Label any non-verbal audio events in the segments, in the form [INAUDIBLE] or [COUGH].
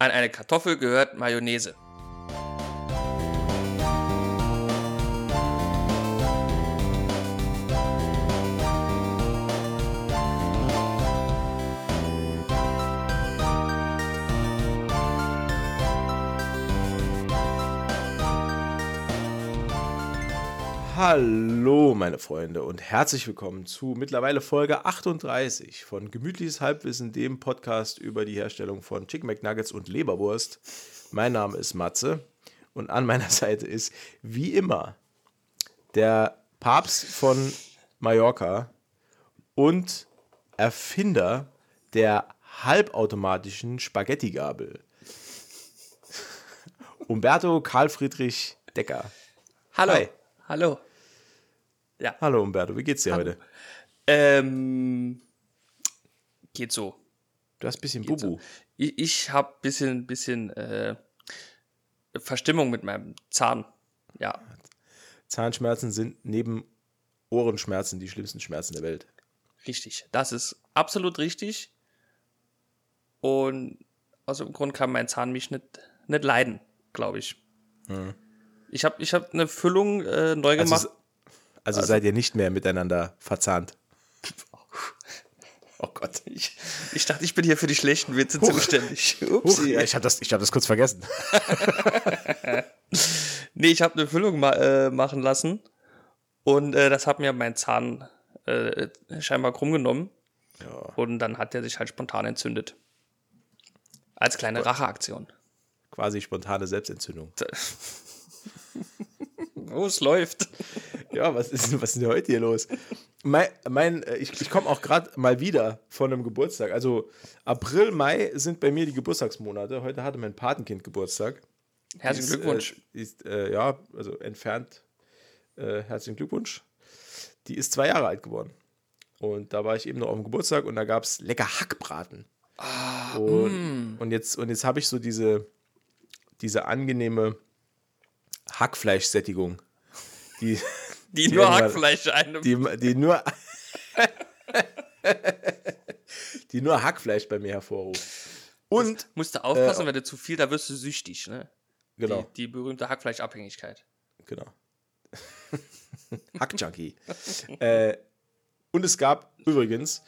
An eine Kartoffel gehört Mayonnaise. Hallo, meine Freunde, und herzlich willkommen zu mittlerweile Folge 38 von Gemütliches Halbwissen, dem Podcast über die Herstellung von Chicken McNuggets und Leberwurst. Mein Name ist Matze und an meiner [LAUGHS] Seite ist wie immer der Papst von Mallorca und Erfinder der halbautomatischen Spaghetti-Gabel. [LAUGHS] Umberto Karl Friedrich Decker. Hallo. Hi. Hallo. Hallo Umberto, wie geht's dir heute? Ähm, geht so. Du hast ein bisschen Geht Bubu. so. Ich, ich habe bisschen, bisschen äh, Verstimmung mit meinem Zahn. Ja, Zahnschmerzen sind neben Ohrenschmerzen die schlimmsten Schmerzen der Welt. richtig. Das ist absolut richtig. Und aus dem Grund kann mein Zahn mich nicht, nicht leiden, glaube ich. Ich habe ich hab eine Füllung äh, neu Also, gemacht. also, seid ihr nicht mehr miteinander verzahnt. Oh Gott, ich, ich dachte, ich bin hier für die schlechten Witze Huch. zuständig. Upsi. ja, ich habe das, ich hab das kurz vergessen. [LAUGHS] Nee, ich habe eine Füllung ma äh, machen lassen und äh, das hat mir mein Zahn äh, scheinbar krumm genommen Ja. und dann hat der sich halt spontan entzündet. Als kleine Racheaktion. Quasi spontane Selbstentzündung. [LAUGHS] Oh, es läuft. Ja, was ist, was ist denn heute hier los? Mein, mein, äh, ich ich komme auch gerade mal wieder von einem Geburtstag. Also April, Mai sind bei mir die Geburtstagsmonate. Heute hatte mein Patenkind Geburtstag. Herzlichen Ist, Glückwunsch. Äh, ist, äh, ja, also entfernt. Äh, herzlichen Glückwunsch. Die ist zwei Jahre alt geworden. Und da war ich eben noch auf dem Geburtstag und da gab es lecker Hackbraten. Ah, und, mm. und jetzt, und jetzt habe ich so diese, diese angenehme Hackfleischsättigung. Die, [LAUGHS] die die nur Hackfleisch einem. die, die nur. [LAUGHS] die nur Hackfleisch bei mir hervorruft. Und, Musst du aufpassen, Äh, wenn du zu viel, da wirst du süchtig, ne? genau, Die, die berühmte Hackfleischabhängigkeit. genau. [LAUGHS] Hackjunkie. [LAUGHS] äh, und es gab übrigens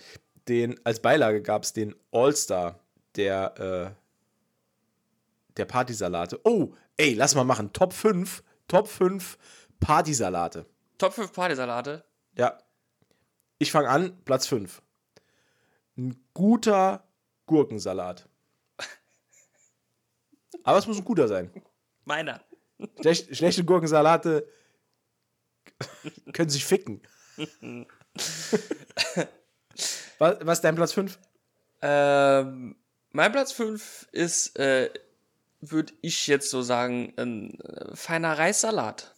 den, als Beilage gab es den All-Star der, äh, der Partysalate. Oh, ey, lass mal machen. Top 5, Top 5 Partysalate. Top 5 Partysalate. Ja. Ich fange an, Platz 5. Ein guter Gurkensalat. [LAUGHS] Aber es muss ein guter sein. Meiner. Schlech, schlechte Gurkensalate [LAUGHS] können sich ficken. [LAUGHS] was, was ist dein Platz 5? Ähm, mein Platz 5 ist, äh, würde ich jetzt so sagen, ein äh, feiner Reissalat.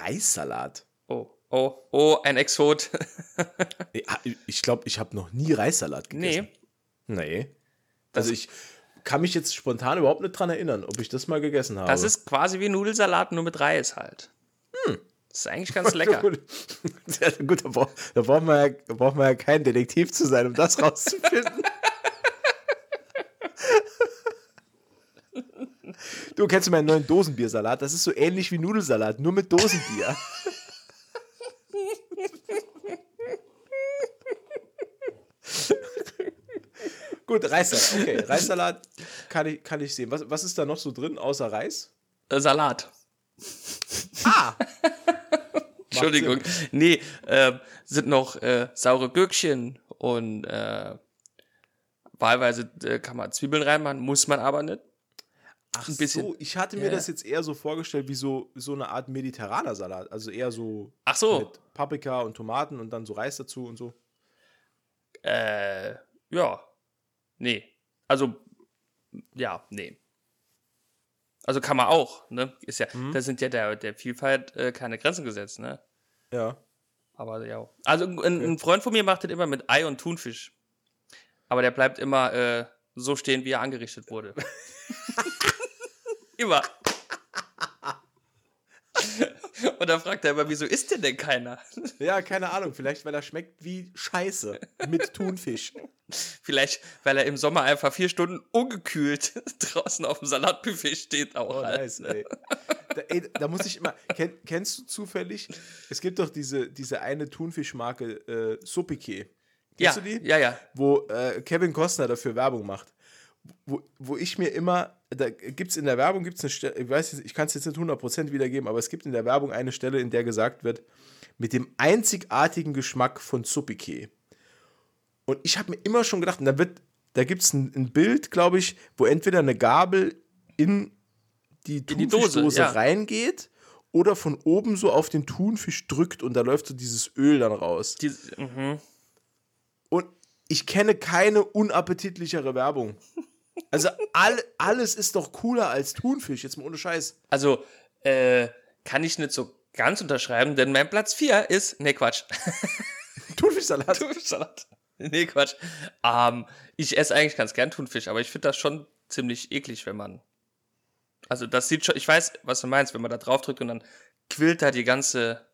Reissalat. Oh, oh, oh, ein Exot. [LAUGHS] Ich glaube, ich habe noch nie Reissalat gegessen. nee, Nee. Also ich kann mich jetzt spontan überhaupt nicht dran erinnern, ob ich das mal gegessen habe. das ist quasi wie Nudelsalat, nur mit Reis halt. Das ist eigentlich ganz [LAUGHS] lecker. Gut, ja, gut da, brauch, da braucht man, ja, da braucht man ja kein Detektiv zu sein, um das rauszufinden. [LAUGHS] du kennst meinen neuen Dosenbiersalat? Das ist so ähnlich wie Nudelsalat, nur mit Dosenbier. Gut, Reissalat. Okay, Reissalat kann ich, kann ich sehen. Was, was ist da noch so drin außer Reis? Äh, Salat. Ah! [LAUGHS] Entschuldigung. Nee, ähm, sind noch äh, saure Gürkchen und äh, wahlweise äh, kann man Zwiebeln reinmachen, muss man aber nicht. Ach ein bisschen. so, ich hatte mir Ja. das jetzt eher so vorgestellt wie so, so eine Art mediterraner Salat. Also eher so Ach so. mit Paprika und Tomaten und dann so Reis dazu und so. Äh, ja. Nee. Also, ja, nee. Also kann man auch, ne? Ist ja, Mhm. da sind ja der, der Vielfalt äh, keine Grenzen gesetzt, ne? Ja. Aber ja. Also ein, ein Freund von mir macht das immer mit Ei und Thunfisch. Aber der bleibt immer äh, so stehen, wie er angerichtet wurde. [LAUGHS] [LAUGHS] immer. [LAUGHS] und dann fragt er immer, wieso isst denn denn keiner? [LAUGHS] Ja, keine Ahnung. Vielleicht, weil er schmeckt wie Scheiße mit Thunfisch. Vielleicht, weil er im Sommer einfach vier Stunden ungekühlt [LAUGHS] draußen auf dem Salatbuffet steht auch. Oh, halt. nice, ey. Da, ey, da muss ich immer. Kenn, kennst du zufällig? Es gibt doch diese, diese eine Thunfischmarke, äh, ja, Kennst du die? ja, ja. Wo äh, Kevin Costner dafür Werbung macht. Wo, wo ich mir immer, da gibt es in der Werbung, gibt's eine Stelle, ich weiß jetzt, ich kann es jetzt nicht 100% wiedergeben, aber es gibt in der Werbung eine Stelle, in der gesagt wird, mit dem einzigartigen Geschmack von Supike. Und ich habe mir immer schon gedacht, und da, wird, da gibt es ein, ein Bild, glaube ich, wo entweder eine Gabel in die die Dose, Thunfischdose ja. reingeht oder von oben so auf den Thunfisch drückt und da läuft so dieses Öl dann raus. Die, mhm. Und ich kenne keine unappetitlichere Werbung. Also all, alles ist doch cooler als Thunfisch, jetzt mal ohne Scheiß. Also, äh, kann ich nicht so ganz unterschreiben, denn mein Platz 4 ist, nee, Quatsch. [LAUGHS] Thunfischsalat. Thunfischsalat. Nee, Quatsch. Ähm, ich esse eigentlich ganz gern Thunfisch, aber ich finde das schon ziemlich eklig, wenn man. Also, das sieht schon, ich weiß, was du meinst, wenn man da drauf drückt und dann quillt da die ganze,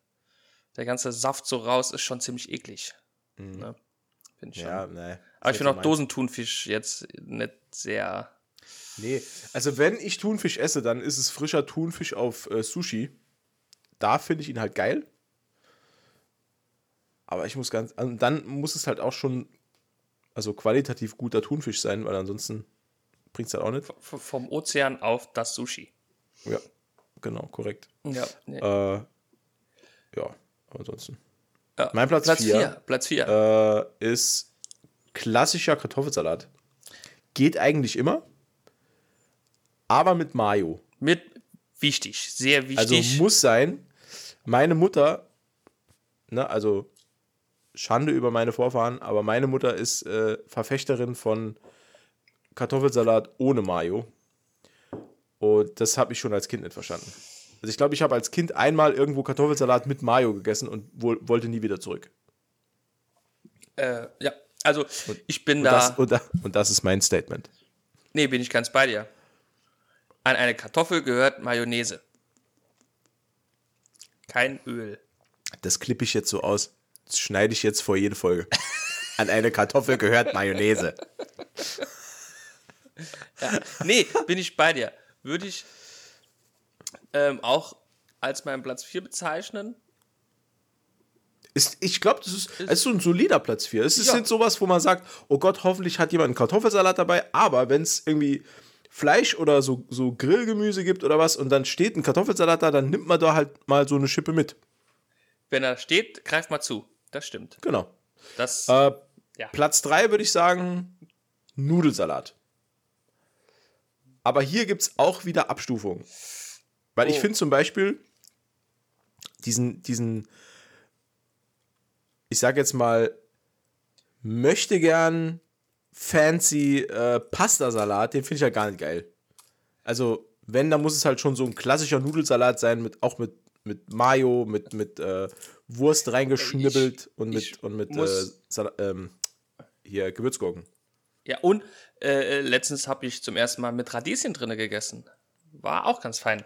der ganze Saft so raus, ist schon ziemlich eklig. Ne? Find ich Mhm. Ja, schon. Aber ich finde auch Dosen. Dosenthunfisch jetzt nicht sehr. Nee, also wenn ich Thunfisch esse, dann ist es frischer Thunfisch auf äh, Sushi. Da finde ich ihn halt geil. Aber ich muss ganz, also dann muss es halt auch schon, also qualitativ guter Thunfisch sein, weil ansonsten bringt es halt auch nicht. v- Vom Ozean auf das Sushi. Ja, genau, korrekt. Ja. Nee. Äh, ja, ansonsten. Ja, mein Platz Platz vier. 4. Platz 4. äh, ist klassischer Kartoffelsalat. Geht eigentlich immer, aber mit Mayo. Mit wichtig, sehr Also wichtig. muss sein. Meine Mutter, ne, also Schande über meine Vorfahren, aber meine Mutter ist äh, Verfechterin von Kartoffelsalat ohne Mayo. Und das habe ich schon als Kind nicht verstanden. Also ich glaube, ich habe als Kind einmal irgendwo Kartoffelsalat mit Mayo gegessen und wo, wollte nie wieder zurück. äh, ja, also ich bin Und da. das, und, und das ist mein Statement. nee, bin ich ganz bei dir. An eine Kartoffel gehört Mayonnaise. Kein Öl. Das klippe ich jetzt so aus. Das schneide ich jetzt vor jede Folge. An eine Kartoffel gehört Mayonnaise. Nee, bin ich bei dir. Würde ich ähm, auch als meinen Platz 4 bezeichnen. Ist, ich glaube, das ist, ist so ein solider Platz 4. Es ist Ja. nicht sowas, wo man sagt, oh Gott, hoffentlich hat jemand einen Kartoffelsalat dabei, aber wenn es irgendwie Fleisch oder so, so Grillgemüse gibt oder was und dann steht ein Kartoffelsalat da, dann nimmt man da halt mal so eine Schippe mit. Wenn er steht, greift mal zu. Das stimmt. Genau. Das, Äh, Ja. Platz 3 würde ich sagen, Nudelsalat. Aber hier gibt es auch wieder Abstufungen. Weil ich Oh. finde zum Beispiel diesen, diesen, ich sag jetzt mal, möchte gern fancy äh, Pastasalat, den finde ich ja gar nicht geil. Also, wenn, dann muss es halt schon so ein klassischer Nudelsalat sein, mit, auch mit, mit Mayo, mit, mit äh, Wurst reingeschnibbelt und mit, ich und mit äh, ähm, hier Gewürzgurken. ja, und äh, letztens habe ich zum ersten Mal mit Radieschen drinne gegessen. War auch ganz fein.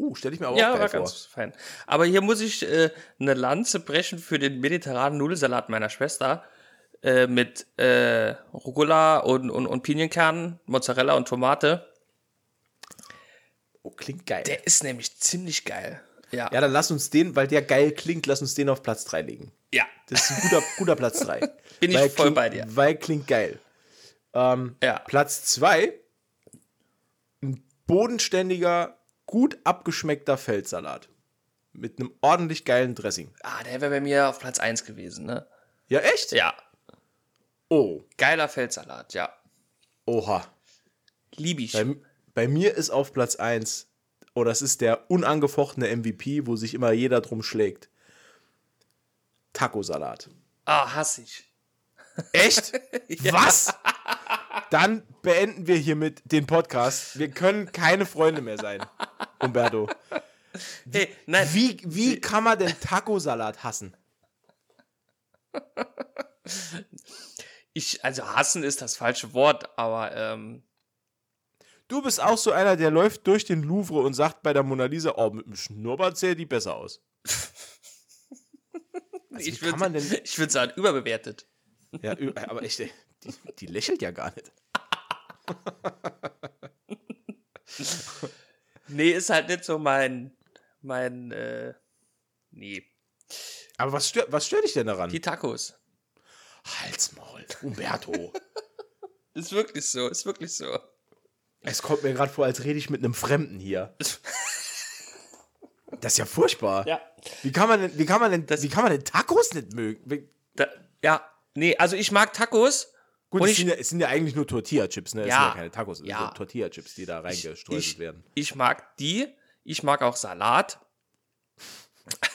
Uh, stelle ich mir aber Ja, auch geil war vor. ganz fein. Aber hier muss ich äh, eine Lanze brechen für den mediterranen Nudelsalat meiner Schwester. Äh, mit äh, Rucola und, und, und Pinienkernen, Mozzarella und Tomate. Oh, klingt geil. Der ist nämlich ziemlich geil. Ja. ja, dann lass uns den, weil der geil klingt, lass uns den auf Platz 3 legen. ja. Das ist ein guter, [LAUGHS] guter Platz 3. Bin ich weil voll klingt, bei dir. Weil klingt geil. Ähm, Ja. Platz 2, ein bodenständiger, gut abgeschmeckter Feldsalat. Mit einem ordentlich geilen Dressing. Ah, der wäre bei mir auf Platz 1 gewesen, ne? Ja, echt? Ja. Oh, Geiler Feldsalat, ja. oha. Lieb ich. Bei, bei mir ist auf Platz 1, oh, das ist der unangefochtene MVP, wo sich immer jeder drum schlägt. Tacosalat. Ah, hass ich. Echt? [LAUGHS] Was? Dann beenden wir hiermit den Podcast. Wir können keine Freunde mehr sein, Umberto. Hey, nein. Wie, wie kann man denn Tacosalat hassen? Ich, also hassen ist das falsche Wort, aber ähm, Du bist auch so einer, der läuft durch den Louvre und sagt bei der Mona Lisa, oh, mit dem Schnurrbart sähe die besser aus. [LAUGHS] ich würde denn- ich würde sagen, überbewertet. Ja, aber echt, ey, Die, die lächelt ja gar nicht. nee, ist halt nicht so mein, mein, äh, nee. Aber was stört, was stört dich denn daran? Die Tacos. Halsmaul, Umberto. [LAUGHS] ist wirklich so, ist wirklich so. Es kommt mir gerade vor, als rede ich mit einem Fremden hier. Das ist ja furchtbar. Ja. Wie kann man denn, wie kann man denn, wie kann man denn Tacos nicht mögen? Da, ja, nee, also ich mag Tacos. Gut, es ich- sind, ja, es sind ja eigentlich nur Tortilla-Chips, ne? Es Ja. sind ja keine Tacos, es Ja. sind Tortilla-Chips, die da reingestreut werden. Ich mag die. Ich mag auch Salat. [LAUGHS]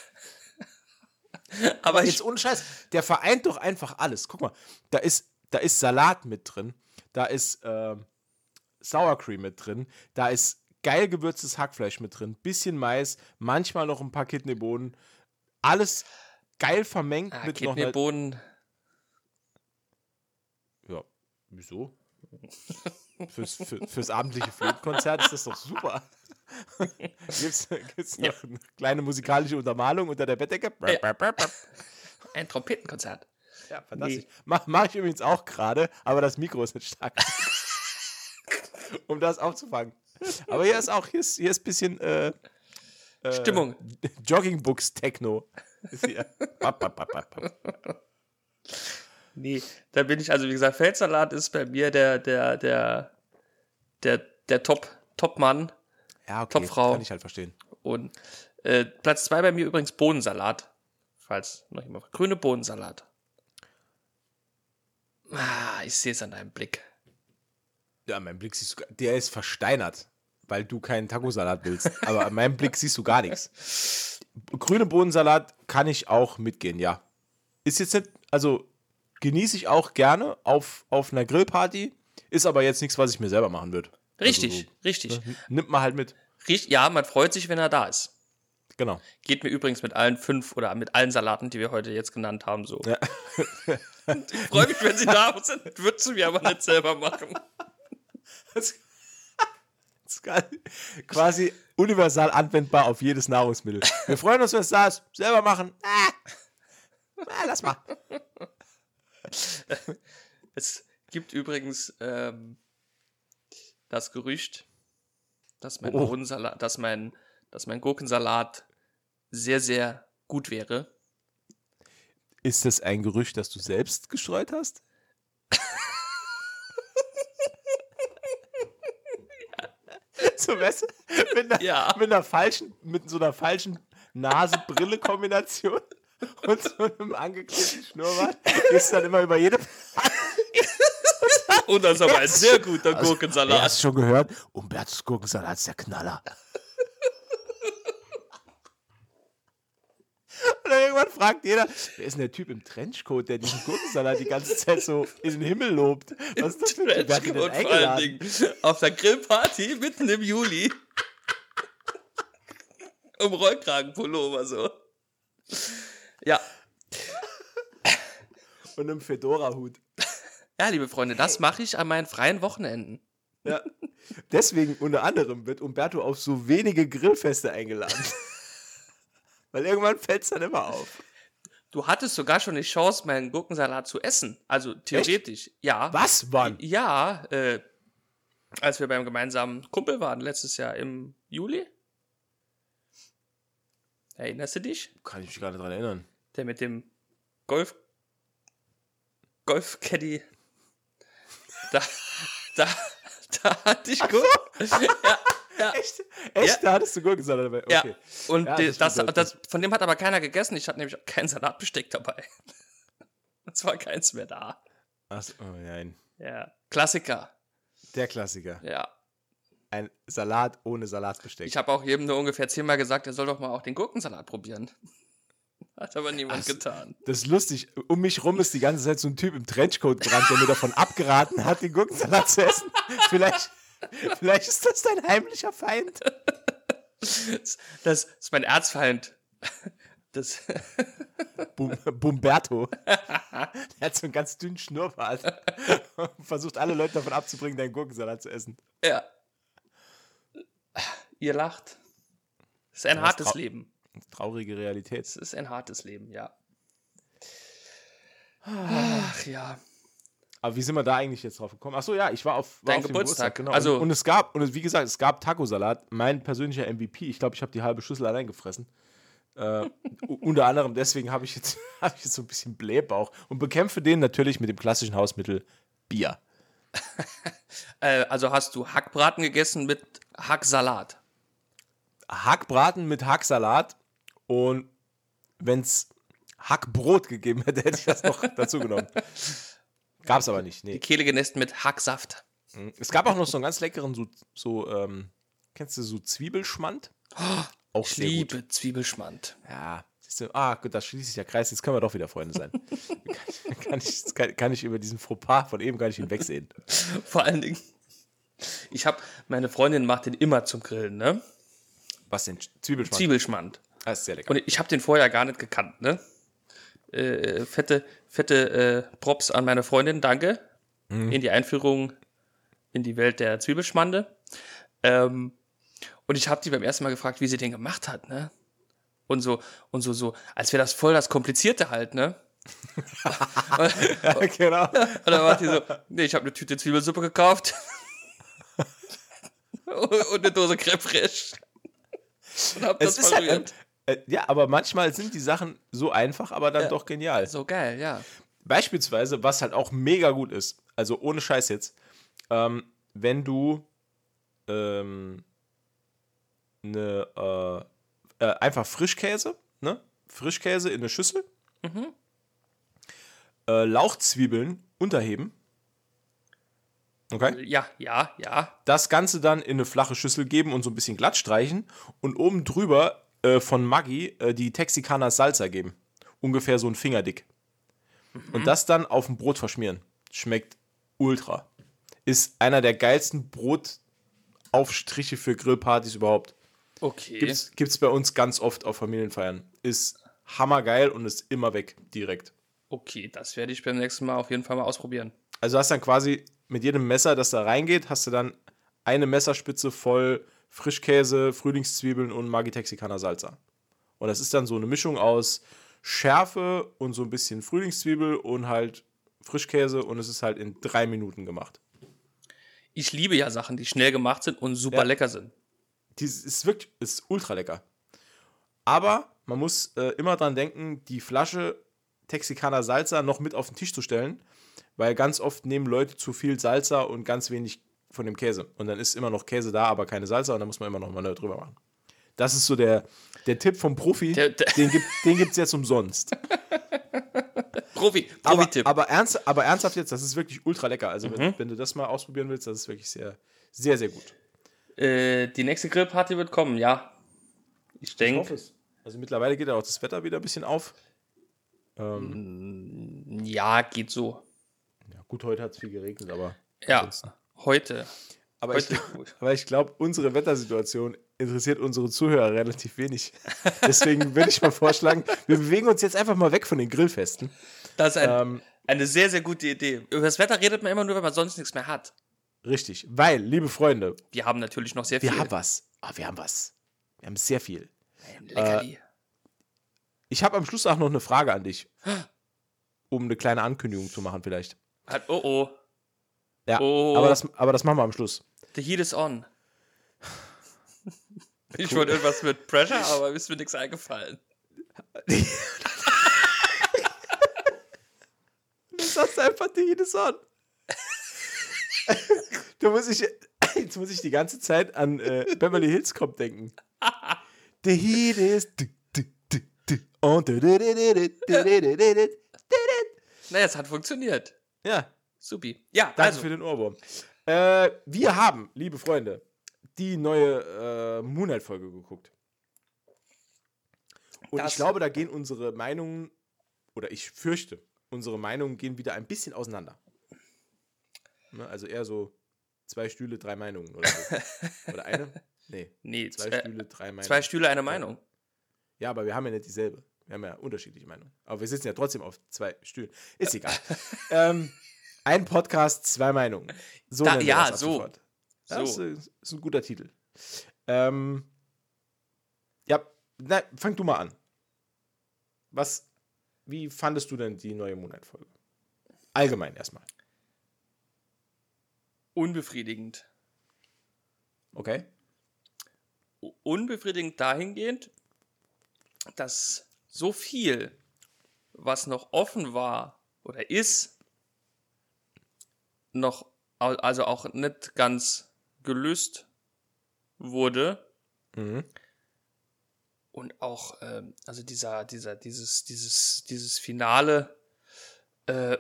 Aber Jetzt ich, ohne Scheiß, der vereint doch einfach alles. Guck mal, da ist, da ist Salat mit drin, da ist ähm, Sour Cream mit drin, da ist geil gewürztes Hackfleisch mit drin, bisschen Mais, manchmal noch ein paar Kidneybohnen. Alles geil vermengt ah, mit noch einer Kidneybohnen. Wieso? Fürs, für, fürs abendliche Flötenkonzert ist das doch super. [LAUGHS] Gibt's, gibt's noch eine kleine musikalische Untermalung unter der Bettdecke? Ja. Ein Trompetenkonzert. Ja, fantastisch. Mach, mach ich übrigens auch gerade, aber das Mikro ist nicht stark. [LAUGHS] um das aufzufangen. Aber hier ist auch, hier ist, hier ist ein bisschen äh, äh, Stimmung. Joggingbooks-Techno. Ist hier. [LAUGHS] Nee, da bin ich, also wie gesagt, Feldsalat ist bei mir der, der, der, der, der Top, Top-Mann. Ja, okay, Topfrau. kann ich halt verstehen. Und äh, Platz zwei bei mir übrigens Bohnensalat. Falls noch jemand. Grüne Bohnensalat. Ah, ich sehe es an deinem Blick. Ja, mein Blick siehst du, der ist versteinert, weil du keinen Tacosalat willst. Aber an meinem Blick siehst du gar nichts. Grüne Bohnensalat kann ich auch mitgehen, ja. Ist jetzt nicht, also genieße ich auch gerne auf, auf einer Grillparty, ist aber jetzt nichts, was ich mir selber machen würde. Richtig, richtig. Also, nimmt man halt mit. Richt, ja, man freut sich, wenn er da ist. Genau. Geht mir übrigens mit allen fünf oder mit allen Salaten, die wir heute jetzt genannt haben, so. Ja. ich [LAUGHS] freue mich, wenn sie da sind. Würdest du mir aber nicht selber machen. Das, das ist quasi universal anwendbar auf jedes Nahrungsmittel. Wir freuen uns, wenn es da ist. Selber machen. Ah. Ah, lass mal. [LAUGHS] Es gibt übrigens ähm, das Gerücht, dass mein Oh. Dass mein, dass mein Gurkensalat sehr, sehr gut wäre. Ist das ein Gerücht, das du selbst gestreut hast? [LAUGHS] so, weißt du, mit einer, Ja. mit einer falschen, mit so einer falschen Nase-Brille-Kombination [LAUGHS] und so einem angeklebten Schnurrbart du dann immer über jede Und das ist aber ein sehr guter Also, Gurkensalat. hast du schon gehört? Umbertus Gurkensalat ist der Knaller. Und dann irgendwann fragt jeder, wer ist denn der Typ im Trenchcoat, der diesen Gurkensalat die ganze Zeit so in den Himmel lobt? Was ist das für ein Typ? Wer hat den denn Und vor allen eingeladen? Dingen auf der Grillparty mitten im Juli. Um Rollkragenpullover so. Ja. [LAUGHS] Und einem Fedora-Hut. Ja, liebe Freunde, das mache ich an meinen freien Wochenenden. Ja. Deswegen unter anderem wird Umberto auf so wenige Grillfeste eingeladen. [LAUGHS] Weil irgendwann fällt es dann immer auf. Du hattest sogar schon die Chance, meinen Gurkensalat zu essen. Also theoretisch. Ja. Was, Mann? Ja, äh, als wir beim gemeinsamen Kumpel waren, letztes Jahr im Juli. Erinnerst du dich? Kann ich mich gar nicht dran erinnern. Der mit dem Golf Golf-Caddy. Da, da, da hatte ich Gur [LAUGHS] ja, ja, Echt? Echt? Ja. Da hattest du Gurkensalat dabei? ja. Okay. Und Ja, das das, das, von dem hat aber keiner gegessen. Ich hatte nämlich auch kein Salatbesteck dabei. [LAUGHS] Es war keins mehr da. Achso, oh nein. Ja. Klassiker. Der Klassiker. Ja. Ein Salat ohne Salatbesteck. Ich habe auch jedem nur ungefähr zehnmal gesagt, er soll doch mal auch den Gurkensalat probieren. Hat aber niemand Ach, getan. das ist lustig. Um mich rum ist die ganze Zeit so ein Typ im Trenchcoat gerannt, der mir davon abgeraten hat, den Gurkensalat zu essen. [LAUGHS] Vielleicht, vielleicht ist das dein heimlicher Feind. Das, das ist mein Erzfeind. Das, Bum, Bumberto. Der hat so einen ganz dünnen Schnurrbart. Und versucht alle Leute davon abzubringen, deinen Gurkensalat zu essen. ja. Ihr lacht. Es ist ein hartes Leben. Traurige Realität. Es ist ein hartes Lem, ja. Ach ja. Aber wie sind wir da eigentlich jetzt drauf gekommen? Achso, ja, ich war auf, war Dein auf dem Geburtstag, genau. also- und, und es gab, und wie gesagt, es gab Tacosalat, mein persönlicher MVP. Ich glaube, ich habe die halbe Schüssel allein gefressen. Äh, unter anderem deswegen habe ich, jetzt, [LAUGHS] hab ich jetzt so ein bisschen Blähbauch und bekämpfe den natürlich mit dem klassischen Hausmittel Bier. [LAUGHS] Äh, also hast du Hackbraten gegessen mit Hacksalat. Hackbraten mit Hacksalat und wenn es Hackbrot gegeben hätte, hätte ich das noch [LAUGHS] dazu genommen. Gab es aber nicht. Die Nee. Kehle genässt mit Hacksaft. Es gab auch noch so einen ganz leckeren, so, so ähm, kennst du so Zwiebelschmand? Auch Ich sehr gut. liebe Zwiebelschmand. Ja, du, ah, gut, da schließt sich der Kreis, jetzt können wir doch wieder Freunde sein. [LAUGHS] kann, kann, ich, kann, kann ich über diesen Fauxpas von eben gar nicht hinwegsehen. Vor allen Dingen, ich habe, meine Freundin macht den immer zum Grillen, ne? Was denn? Zwiebelschmand? Zwiebelschmand. Das ist sehr lecker. Und ich habe den vorher gar nicht gekannt, ne? Äh, fette, fette äh, Props an meine Freundin, danke. In die Einführung in die Welt der Zwiebelschmande. Ähm, und ich habe die beim ersten Mal gefragt, wie sie den gemacht hat, ne? Und so, und so, so, als wäre das voll das Komplizierte halt, ne? [LAUGHS] genau. Und dann war die so, nee, ich habe eine Tüte Zwiebelsuppe gekauft. [LAUGHS] [LAUGHS] und eine Dose Creme fraiche. Und hab das Es ist halt. Äh, ja, aber manchmal sind die Sachen so einfach, aber dann doch genial. so geil, ja. Beispielsweise, was halt auch mega gut ist, also ohne Scheiß jetzt, ähm, wenn du ähm, ne, äh, äh, einfach Frischkäse, ne? Frischkäse in eine Schüssel, äh, Lauchzwiebeln unterheben. Okay. Ja, ja, ja. Das Ganze dann in eine flache Schüssel geben und so ein bisschen glatt streichen und oben drüber äh, von Maggi äh, die Texikaner Salsa geben. Ungefähr so ein Fingerdick. Und das dann auf dem Brot verschmieren. Schmeckt ultra. Ist einer der geilsten Brotaufstriche für Grillpartys überhaupt. Okay. Gibt's, gibt's bei uns ganz oft auf Familienfeiern. Ist hammergeil und ist immer weg, direkt. Okay, das werde ich beim nächsten Mal auf jeden Fall mal ausprobieren. Also hast dann quasi mit jedem Messer, das da reingeht, hast du dann eine Messerspitze voll Frischkäse, Frühlingszwiebeln und Maggi Texikaner Salsa. Und das ist dann so eine Mischung aus Schärfe und so ein bisschen Frühlingszwiebel und halt Frischkäse und es ist halt in drei Minuten gemacht. Ich liebe ja Sachen, die schnell gemacht sind und super Ja. lecker sind. Die ist wirklich, ist ultra lecker. Aber man muss äh, immer dran denken, die Flasche Texikaner Salsa noch mit auf den Tisch zu stellen, weil ganz oft nehmen Leute zu viel Salsa und ganz wenig von dem Käse. Und dann ist immer noch Käse da, aber keine Salsa und dann muss man immer noch mal drüber machen. Das ist so der, der Tipp vom Profi, Der- der- den gibt es den gibt's jetzt umsonst. [LAUGHS] Profi, Aber, Profi-Tipp. aber, ernst, aber ernsthaft jetzt, das ist wirklich ultra lecker. Also Mhm. wenn, wenn du das mal ausprobieren willst, das ist wirklich sehr, sehr, sehr gut. Äh, die nächste Grillparty wird kommen, ja. Ich denke. Also mittlerweile geht ja auch das Wetter wieder ein bisschen auf. ja, geht so. Ja, gut, heute hat es viel geregnet, aber. Ja, ansonsten. Heute. Aber ich, Heute aber ich glaube, unsere Wettersituation interessiert unsere Zuhörer relativ wenig. [LAUGHS] Deswegen würde ich mal vorschlagen, wir bewegen uns jetzt einfach mal weg von den Grillfesten. Das ist ein, Ähm, eine sehr, sehr gute Idee. Über das Wetter redet man immer nur, wenn man sonst nichts mehr hat. richtig, weil, liebe Freunde, Wir haben natürlich noch sehr wir viel. haben was. Ah, wir haben was. Wir haben sehr viel. Leckerli. Ich habe am Schluss auch noch eine Frage an dich. [GASPS] Um eine kleine Ankündigung zu machen, vielleicht. Oh oh, ja, oh. aber, das, aber das machen wir am Schluss. The heat is on. [LAUGHS] ich wollte irgendwas mit Pressure, aber ist mir nichts eingefallen. [LAUGHS] du sagst einfach The heat is on. da muss ich, jetzt muss ich die ganze Zeit an äh, Beverly Hills Cop denken. The heat is on. Naja, es hat funktioniert. Ja. Supi. Ja, danke also. für den Ohrwurm. Äh, wir haben, liebe Freunde, die neue äh, Moonlight-Folge geguckt. Und Das- ich glaube, da gehen unsere Meinungen, oder ich fürchte, unsere Meinungen gehen wieder ein bisschen auseinander. Ne, also eher so zwei Stühle, drei Meinungen oder so. [LAUGHS] oder eine? Nee, Nee, zwei zwei, Stühle, drei Meinungen. zwei Stühle, eine Meinung. Ja, aber wir haben ja nicht dieselbe. Wir haben ja unterschiedliche Meinungen. Aber wir sitzen ja trotzdem auf zwei Stühlen. Ist egal. [LAUGHS] ähm, ein Podcast, zwei Meinungen. So Da- ja, das so. Das So. ist, ist ein guter Titel. Ähm, ja, na, fang du mal an. Was, wie fandest du denn die neue Moonlight-Folge? Allgemein erstmal. unbefriedigend. Okay. Unbefriedigend dahingehend, dass so viel, was noch offen war oder ist, noch, also auch nicht ganz gelöst wurde. Mhm. Und auch, ähm, also dieser, dieser, dieses, dieses, dieses Finale, äh,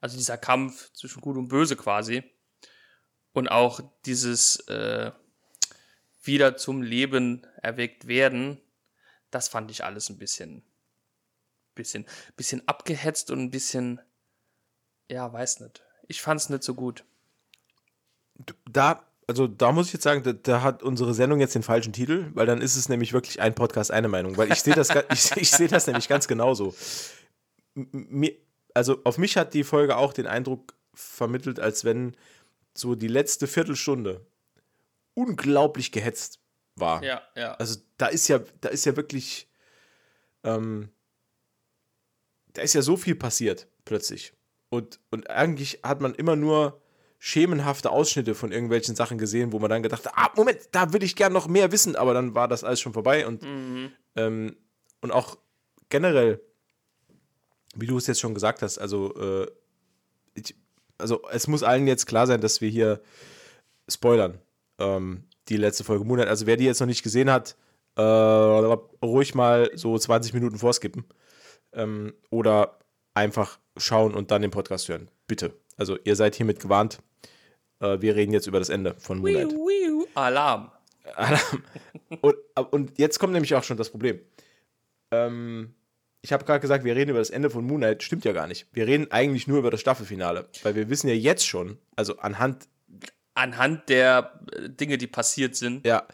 also dieser Kampf zwischen Gut und Böse quasi. Und auch dieses äh, wieder zum Leben erweckt werden, das fand ich alles ein bisschen, bisschen, bisschen abgehetzt und ein bisschen, ja, weiß nicht. Ich fand es nicht so gut. Da, also da muss ich jetzt sagen, da, da, hat unsere Sendung jetzt den falschen Titel, weil dann ist es nämlich wirklich ein Podcast, eine Meinung. Weil ich sehe das, [LAUGHS] ich, ich sehe das nämlich ganz genauso. Mir, also auf mich hat die Folge auch den Eindruck vermittelt, als wenn so die letzte Viertelstunde unglaublich gehetzt war. Ja, ja. Also da ist ja, da ist ja wirklich, ähm, da ist ja so viel passiert plötzlich. Und, und eigentlich hat man immer nur schemenhafte Ausschnitte von irgendwelchen Sachen gesehen, wo man dann gedacht hat, ah, Moment, da will ich gern noch mehr wissen, aber dann war das alles schon vorbei und, mhm. ähm, und auch generell, wie du es jetzt schon gesagt hast, also, äh, ich, also es muss allen jetzt klar sein, dass wir hier spoilern, ähm, die letzte Folge Moonlight. Also wer die jetzt noch nicht gesehen hat, äh, ruhig mal so 20 Minuten vorskippen. Ähm, oder einfach schauen und dann den Podcast hören. Bitte. Also ihr seid hiermit gewarnt. Äh, wir reden jetzt über das Ende von Moonlight. Wiu, wiu. Alarm. Alarm. [LAUGHS] und, und jetzt kommt nämlich auch schon das Problem. Ähm, ich habe gerade gesagt, wir reden über das Ende von Moonlight. Stimmt ja gar nicht. Wir reden eigentlich nur über das Staffelfinale. Weil wir wissen ja jetzt schon, also anhand. Anhand der äh, Dinge, die passiert sind. Ja,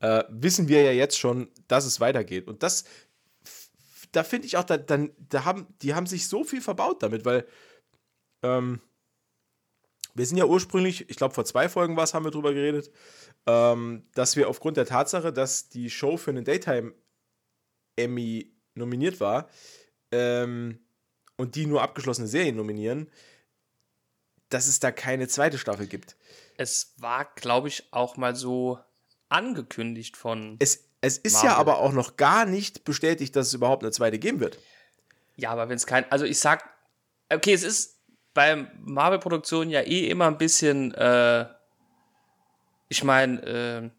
äh, wissen wir ja jetzt schon, dass es weitergeht. Und das, da finde ich auch, da, dann, da haben, die haben sich so viel verbaut damit, weil ähm, wir sind ja ursprünglich, ich glaube vor zwei Folgen war es, haben wir drüber geredet, ähm, dass wir aufgrund der Tatsache, dass die Show für einen Daytime Emmy nominiert war ähm, und die nur abgeschlossene Serien nominieren, dass es da keine zweite Staffel gibt. Es war, glaube ich, auch mal so angekündigt von. Es, es ist Marvel. ja aber auch noch gar nicht bestätigt, dass es überhaupt eine zweite geben wird. Ja, aber wenn es kein. Also ich sag, okay, es ist bei Marvel-Produktionen ja eh immer ein bisschen. Äh, ich meine, äh,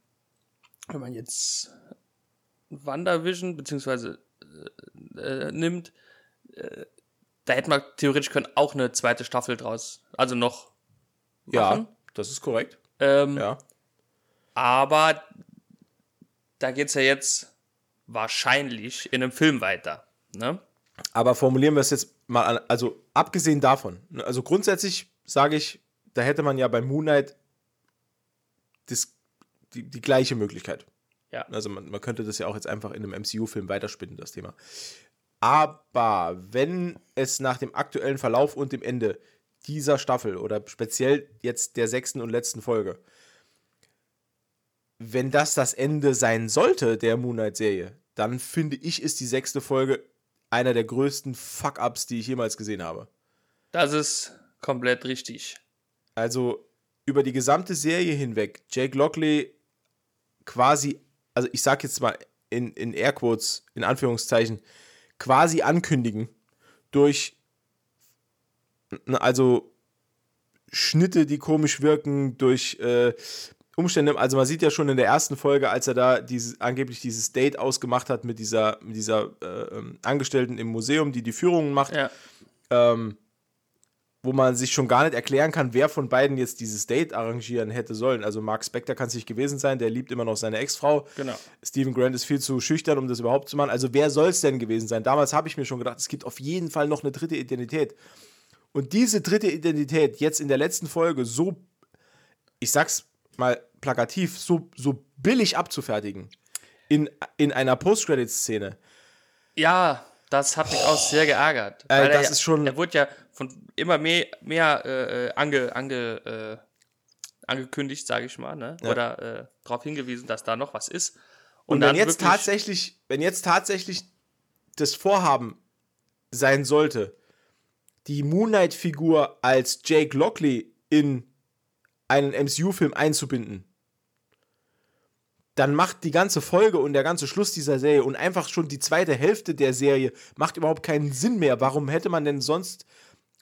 wenn man jetzt WandaVision beziehungsweise äh, nimmt, äh, da hätte man theoretisch können auch eine zweite Staffel draus, also noch machen. Ja, das ist korrekt. Ähm, ja. Aber da geht es ja jetzt wahrscheinlich in einem Film weiter. Ne? Aber formulieren wir es jetzt mal an, also abgesehen davon, ne, also grundsätzlich sage ich, da hätte man ja bei Moonlight das, die, die gleiche Möglichkeit. Ja. Also man, man könnte das ja auch jetzt einfach in einem MCU-Film weiterspinnen, das Thema. Aber wenn es nach dem aktuellen Verlauf und dem Ende dieser Staffel oder speziell jetzt der sechsten und letzten Folge, wenn das das Ende sein sollte der Moonlight-Serie, dann finde ich, ist die sechste Folge einer der größten Fuck-Ups, die ich jemals gesehen habe. Das ist komplett richtig. Also über die gesamte Serie hinweg, Jake Lockley quasi also ich sag jetzt mal in, in Airquotes, in Anführungszeichen, quasi ankündigen durch, also Schnitte, die komisch wirken, durch äh, Umstände. Also man sieht ja schon in der ersten Folge, als er da dieses, angeblich dieses Date ausgemacht hat mit dieser, mit dieser äh, ähm, Angestellten im Museum, die die Führungen macht. Ja. Ähm, wo man sich schon gar nicht erklären kann, wer von beiden jetzt dieses Date arrangieren hätte sollen. Also Mark Spector kann es nicht gewesen sein, der liebt immer noch seine Ex-Frau. Genau. Stephen Grant ist viel zu schüchtern, um das überhaupt zu machen. Also wer soll es denn gewesen sein? Damals habe ich mir schon gedacht, es gibt auf jeden Fall noch eine dritte Identität. Und diese dritte Identität jetzt in der letzten Folge so, ich sag's mal plakativ, so, so billig abzufertigen in, in einer Post-Credit-Szene. Ja, das hat mich auch sehr geärgert. Äh, das er, ist schon. Er wurde ja von immer mehr, mehr äh, ange, ange, äh, angekündigt, sage ich mal, ne? Ja. oder äh, darauf hingewiesen, dass da noch was ist. Und, Und wenn jetzt tatsächlich, wenn jetzt tatsächlich das Vorhaben sein sollte, die Moonlight-Figur als Jake Lockley in einen MCU-Film einzubinden, dann macht die ganze Folge und der ganze Schluss dieser Serie und einfach schon die zweite Hälfte der Serie macht überhaupt keinen Sinn mehr. Warum hätte man denn sonst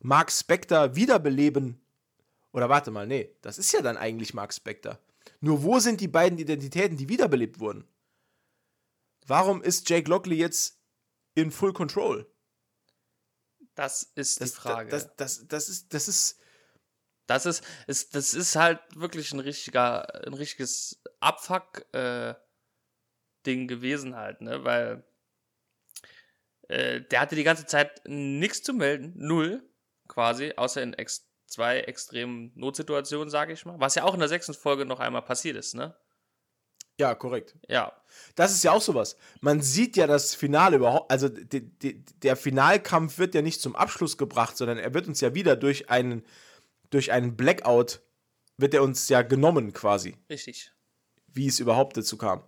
Mark Spector wiederbeleben? Oder warte mal, nee, das ist ja dann eigentlich Mark Spector. Nur wo sind die beiden Identitäten, die wiederbelebt wurden? Warum ist Jake Lockley jetzt in Full Control? Das ist das, die Frage. Das, das, das, ist, das ist. Das ist, ist, das ist halt wirklich ein richtiger, ein richtiges Abfuck-Ding äh, gewesen halt, ne? Weil äh, der hatte die ganze Zeit nichts zu melden, null, quasi, außer in ex zwei extremen Notsituationen, sage ich mal. Was ja auch in der sechsten Folge noch einmal passiert ist, ne? Ja, korrekt. Ja. Das ist ja auch sowas. Man sieht ja das Finale überhaupt, also de, de, der Finalkampf wird ja nicht zum Abschluss gebracht, sondern er wird uns ja wieder durch einen, durch einen Blackout, wird er uns ja genommen quasi. Richtig. Wie es überhaupt dazu kam.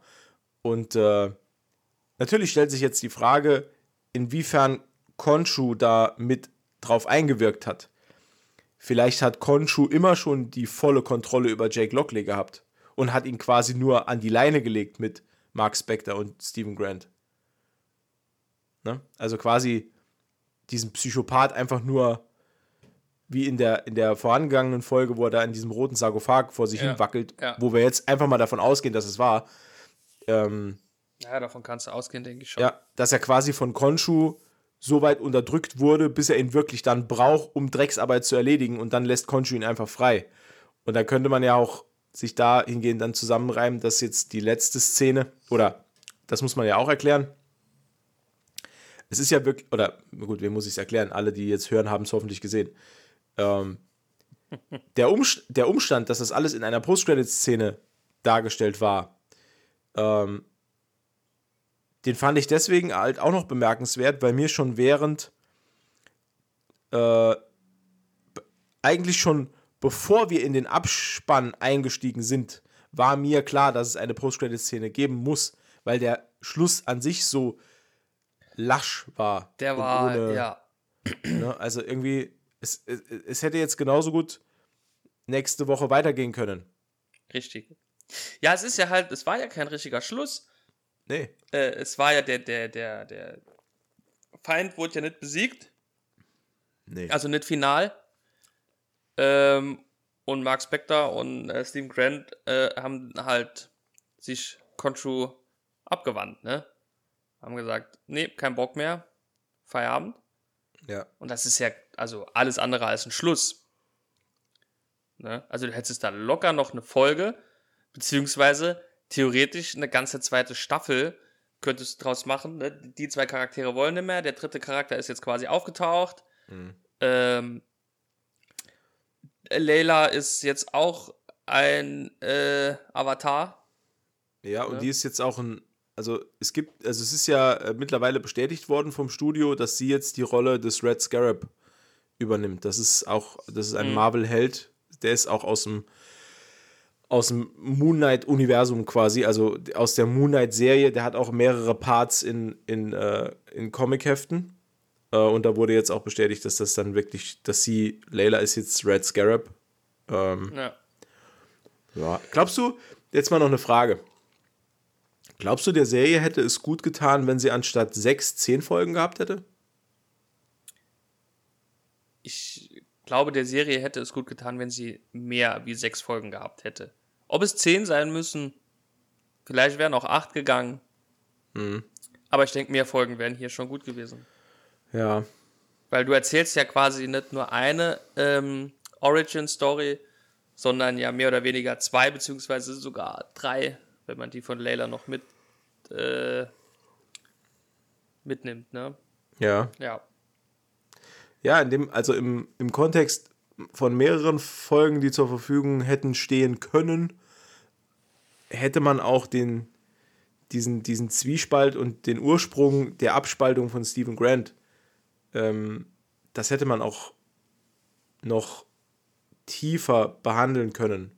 Und äh, natürlich stellt sich jetzt die Frage, inwiefern Konshu da mit drauf eingewirkt hat. Vielleicht hat Konshu immer schon die volle Kontrolle über Jake Lockley gehabt und hat ihn quasi nur an die Leine gelegt mit Mark Spector und Stephen Grant. Ne? Also quasi diesen Psychopath einfach nur wie in der, in der vorangegangenen Folge, wo er da in diesem roten Sarkophag vor sich Ja, hin wackelt, ja. wo wir jetzt einfach mal davon ausgehen, dass es war. Ähm, Ja, davon kannst du ausgehen, denke ich schon. ja, dass er quasi von Konshu so weit unterdrückt wurde, bis er ihn wirklich dann braucht, um Drecksarbeit zu erledigen und dann lässt Konshu ihn einfach frei. Und da könnte man ja auch sich dahingehend dann zusammenreimen, dass jetzt die letzte Szene, oder das muss man ja auch erklären. Es ist ja wirklich, oder gut, wem muss ich es erklären? Alle, die jetzt hören, haben es hoffentlich gesehen. Ähm, der, Umst der Umstand, dass das alles in einer Post-Credit-Szene dargestellt war, ähm, den fand ich deswegen halt auch noch bemerkenswert, weil mir schon während äh, eigentlich schon bevor wir in den Abspann eingestiegen sind, war mir klar, dass es eine Post-Credit-Szene geben muss, weil der Schluss an sich so lasch war. Der war, ohne- ja. Ne, also irgendwie, es, es, es hätte jetzt genauso gut nächste Woche weitergehen können. Richtig. Ja, es ist ja halt, es war ja kein richtiger Schluss. Nee. Äh, es war ja der, der, der, der Feind wurde ja nicht besiegt, Nee. also nicht final. Ähm, und Mark Spector und äh, Steve Grant äh, haben halt sich Conchu abgewandt, ne? Haben gesagt, nee, kein Bock mehr, Feierabend. ja. Und das ist ja also alles andere als ein Schluss. Ne? Also du hättest da locker noch eine Folge, beziehungsweise theoretisch eine ganze zweite Staffel könntest du draus machen. Ne? Die zwei Charaktere wollen nicht mehr, der dritte Charakter ist jetzt quasi aufgetaucht. Ähm, Layla ist jetzt auch ein äh, Avatar. Ja, und Ne? die ist jetzt auch ein, also es gibt, also es ist ja äh, mittlerweile bestätigt worden vom Studio, dass sie jetzt die Rolle des Red Scarab übernimmt. Das ist auch, das ist ein Mhm. Marvel-Held, der ist auch aus dem aus dem Moon Knight-Universum quasi, also aus der Moon Knight-Serie, der hat auch mehrere Parts in, in, äh, in Comic-Heften. Äh, und da wurde jetzt auch bestätigt, dass das dann wirklich, dass sie, Layla ist jetzt Red Scarab. Ähm, Ja. ja. Glaubst du, jetzt mal noch eine Frage. Glaubst du, der Serie hätte es gut getan, wenn sie anstatt sechs, zehn Folgen gehabt hätte? Ich glaube, der Serie hätte es gut getan, wenn sie mehr wie sechs Folgen gehabt hätte. Ob es zehn sein müssen, vielleicht wären auch acht gegangen. Aber ich denke, mehr Folgen wären hier schon gut gewesen. Ja. Weil du erzählst ja quasi nicht nur eine ähm, Origin-Story, sondern ja mehr oder weniger zwei, beziehungsweise sogar drei, wenn man die von Layla noch mit äh, mitnimmt, ne? Ja. Ja. Ja, in dem, also im, im Kontext von mehreren Folgen, die zur Verfügung hätten stehen können, hätte man auch den, diesen, diesen Zwiespalt und den Ursprung der Abspaltung von Stephen Grant, ähm, das hätte man auch noch tiefer behandeln können,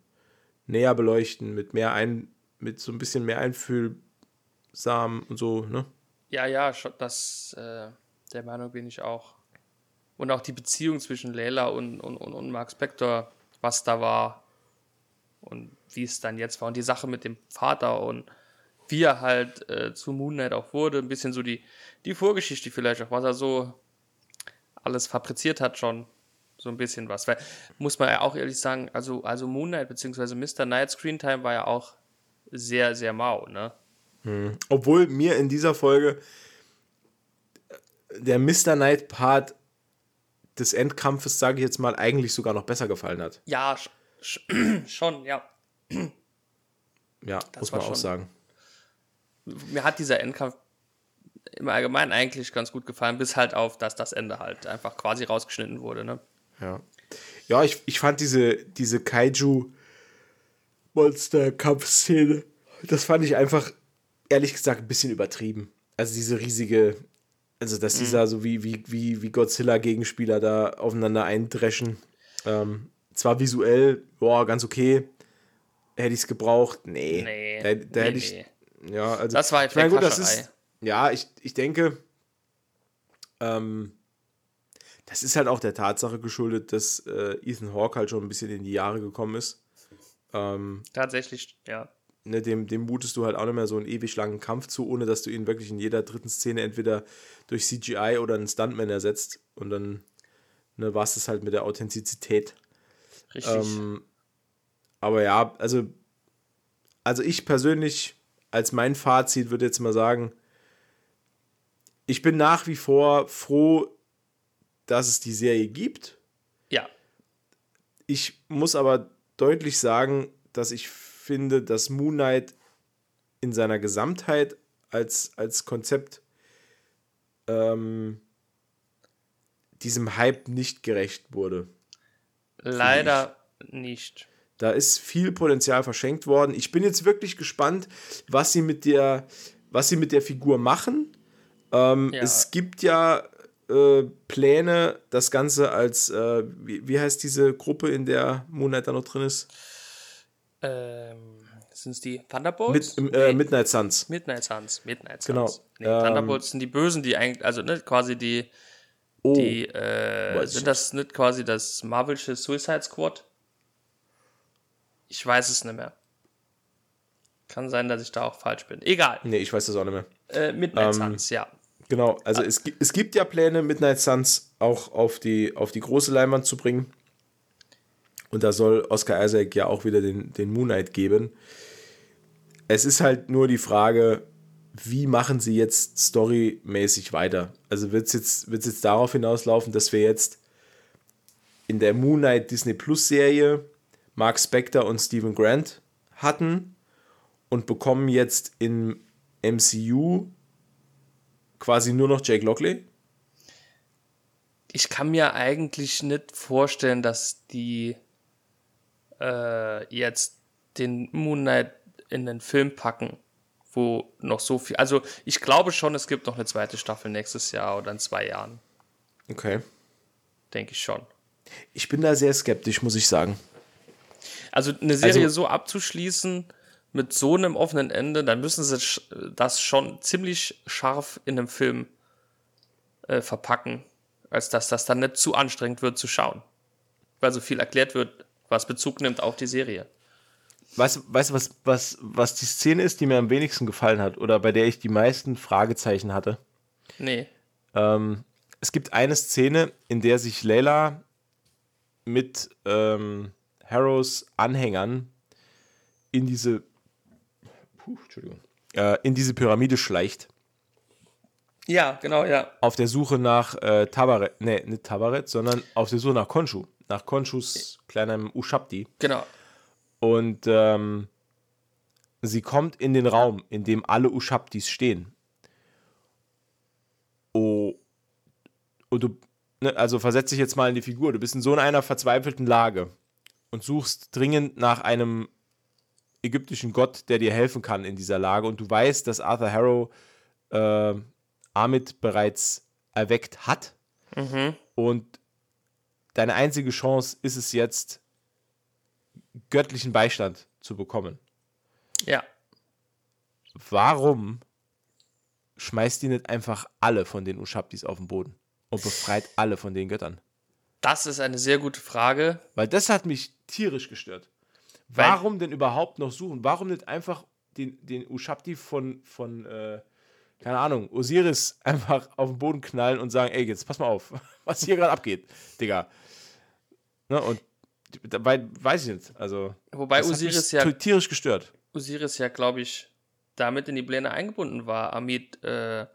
näher beleuchten, mit mehr ein, mit so ein bisschen mehr Einfühlsam und so, ne? Ja, ja, das, äh, der Meinung bin ich auch. Und auch die Beziehung zwischen Layla und, und, und, und Mark Spector was da war und wie es dann jetzt war. Und die Sache mit dem Vater und wie er halt äh, zu Moon Knight auch wurde, ein bisschen so die, die Vorgeschichte vielleicht auch, was er so alles fabriziert hat schon. So ein bisschen was. Weil, muss man ja auch ehrlich sagen, also, also Moon Knight bzw. Mr. Knight Screentime war ja auch sehr, sehr mau, ne? Hm. Obwohl mir in dieser Folge der Mr. Knight Part des Endkampfes, sage ich jetzt mal, eigentlich sogar noch besser gefallen hat. Ja, [CLEARS THROAT] schon, ja. Ja, das muss man auch sagen. Mir hat dieser Endkampf im Allgemeinen eigentlich ganz gut gefallen, bis halt auf, dass das Ende halt einfach quasi rausgeschnitten wurde, ne? Ja. Ja, ich, ich fand diese, diese Kaiju-Monster-Kampfszene, das fand ich einfach, ehrlich gesagt, ein bisschen übertrieben. Also diese riesige, also dass mhm. dieser so wie, wie, wie, wie Godzilla-Gegenspieler da aufeinander eindreschen. Ähm, zwar visuell, boah, ganz okay. Hätte ich es gebraucht? Nee. Nee. Da, da nee, hätte ich. Nee. Ja, also. Das war ich meine, gut, das ist. Ja, ich, ich denke, ähm, das ist halt auch der Tatsache geschuldet, dass äh, Ethan Hawke halt schon ein bisschen in die Jahre gekommen ist. Ähm, Tatsächlich, ja. Ne, dem, dem mutest du halt auch nicht mehr so einen ewig langen Kampf zu, ohne dass du ihn wirklich in jeder dritten Szene entweder durch CGI oder einen Stuntman ersetzt. Und dann ne, war es halt mit der Authentizität. Richtig. Ähm, aber ja, also, also ich persönlich, als mein Fazit, würde jetzt mal sagen, ich bin nach wie vor froh, dass es die Serie gibt. Ja. Ich muss aber deutlich sagen, dass ich finde, dass Moon Knight in seiner Gesamtheit als, als Konzept ähm, diesem Hype nicht gerecht wurde. Leider nicht. Da ist viel Potenzial verschenkt worden. Ich bin jetzt wirklich gespannt, was sie mit der, was sie mit der Figur machen. Ähm, ja. Es gibt ja äh, Pläne, das Ganze als, äh, wie, wie, heißt diese Gruppe, in der Moonlight da noch drin ist? Ähm, sind es die Thunderbolts? Mit, äh, Midnight Suns. Midnight Suns, Midnight Suns. Genau. Nee, ähm, Thunderbolts sind die Bösen, die eigentlich, also ne, quasi die, oh, die, äh, sind das nicht quasi das Marvelsche Suicide Squad? Ich weiß es nicht mehr. Kann sein, dass ich da auch falsch bin. Egal. Nee, ich weiß das auch nicht mehr. Äh, Midnight ähm, Suns, ja. Genau, also ah. es, es gibt ja Pläne, Midnight Suns auch auf die, auf die große Leinwand zu bringen. Und da soll Oscar Isaac ja auch wieder den, den Moon Knight geben. Es ist halt nur die Frage, wie machen sie jetzt storymäßig weiter? Also wird es jetzt, jetzt darauf hinauslaufen, dass wir jetzt in der Moon Knight Disney Plus Serie Mark Spector und Stephen Grant hatten und bekommen jetzt im MCU quasi nur noch Jake Lockley? Ich kann mir eigentlich nicht vorstellen, dass die äh, jetzt den Moon Knight in den Film packen, wo noch so viel. Also ich glaube schon, es gibt noch eine zweite Staffel nächstes Jahr oder in zwei Jahren. Okay. Denke ich schon. Ich bin da sehr skeptisch, muss ich sagen. Also eine Serie also, so abzuschließen, mit so einem offenen Ende, dann müssen sie das schon ziemlich scharf in einem Film äh, verpacken, als dass das dann nicht zu anstrengend wird zu schauen. Weil so viel erklärt wird, was Bezug nimmt auf die Serie. Weißt du, was, was, was die Szene ist, die mir am wenigsten gefallen hat oder bei der ich die meisten Fragezeichen hatte? Nee. Ähm, es gibt eine Szene, in der sich Layla mit ähm, Harrows Anhängern in diese puh, äh, in diese Pyramide schleicht. Ja, genau, ja. Auf der Suche nach äh, Tabaret, nee, nicht Tabaret, sondern auf der Suche nach Konshu, nach Konshus kleinem Ushabti. Genau. Und ähm, sie kommt in den Raum, in dem alle Ushabtis stehen. Oh, und du, ne, also versetz dich jetzt mal in die Figur. Du bist in so einer verzweifelten Lage und suchst dringend nach einem ägyptischen Gott, der dir helfen kann in dieser Lage. Und du weißt, dass Arthur Harrow äh, Amit bereits erweckt hat. Mhm. Und deine einzige Chance ist es jetzt, göttlichen Beistand zu bekommen. Ja. Warum schmeißt die nicht einfach alle von den Ushabtis auf den Boden und befreit alle von den Göttern? Das ist eine sehr gute Frage. Weil das hat mich tierisch gestört. Weil- Warum denn überhaupt noch suchen? Warum nicht einfach den, den Ushabti von, von äh, keine Ahnung, Osiris [LAUGHS] einfach auf den Boden knallen und sagen, ey, jetzt pass mal auf, [LAUGHS] was hier gerade abgeht, Digga. Ne, und dabei weiß ich nicht. Also, Wobei das hat Osiris mich ja, tierisch gestört. Osiris ja, glaube ich, damit in die Pläne eingebunden war, Amit äh,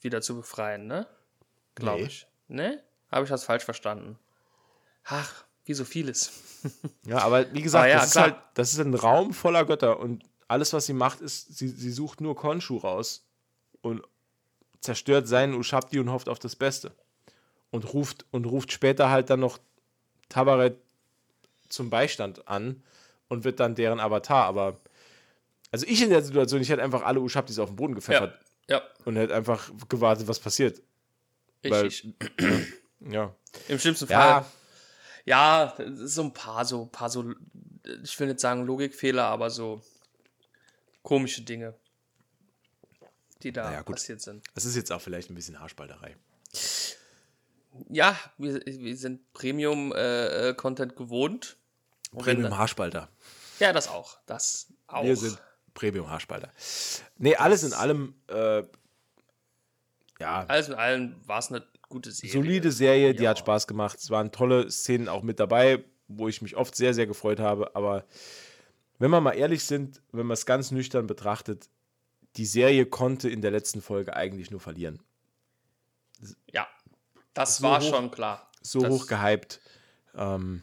wieder zu befreien, ne? Glaube Nee. ich. Ne? Habe ich das falsch verstanden? Ach, wie so vieles. [LAUGHS] Ja, aber wie gesagt, Aber ja, das, ist halt, das ist ein Raum voller Götter und alles, was sie macht, ist, sie, sie sucht nur Konshu raus und zerstört seinen Ushabti und hofft auf das Beste. Und ruft, und ruft später halt dann noch Tabaret zum Beistand an und wird dann deren Avatar. Aber also ich in der Situation, ich hätte einfach alle Ushabtis auf den Boden gepfeffert Ja, und hätte einfach gewartet, was passiert. Weil- richtig. [CLEARS THROAT] Ja. Im schlimmsten Fall. Ja, Ja, so ein paar, so ein paar so, ich will nicht sagen Logikfehler, aber so komische Dinge, die da Naja, passiert sind. das ist jetzt auch vielleicht ein bisschen Haarspalterei. Ja, wir, wir sind Premium-Content gewohnt. Und wenn- Premium Haarspalter. Ja, das auch. Das auch. Wir sind Premium Haarspalter. Nee, alles in allem, äh, ja, Alles in allem war es eine gute Serie. solide Serie, die Ja. hat Spaß gemacht. Es waren tolle Szenen auch mit dabei, wo ich mich oft sehr, sehr gefreut habe. Aber wenn wir mal ehrlich sind, wenn man es ganz nüchtern betrachtet, die Serie konnte in der letzten Folge eigentlich nur verlieren. Ja, das So war hoch- schon klar. So Das- hoch gehypt. Ähm,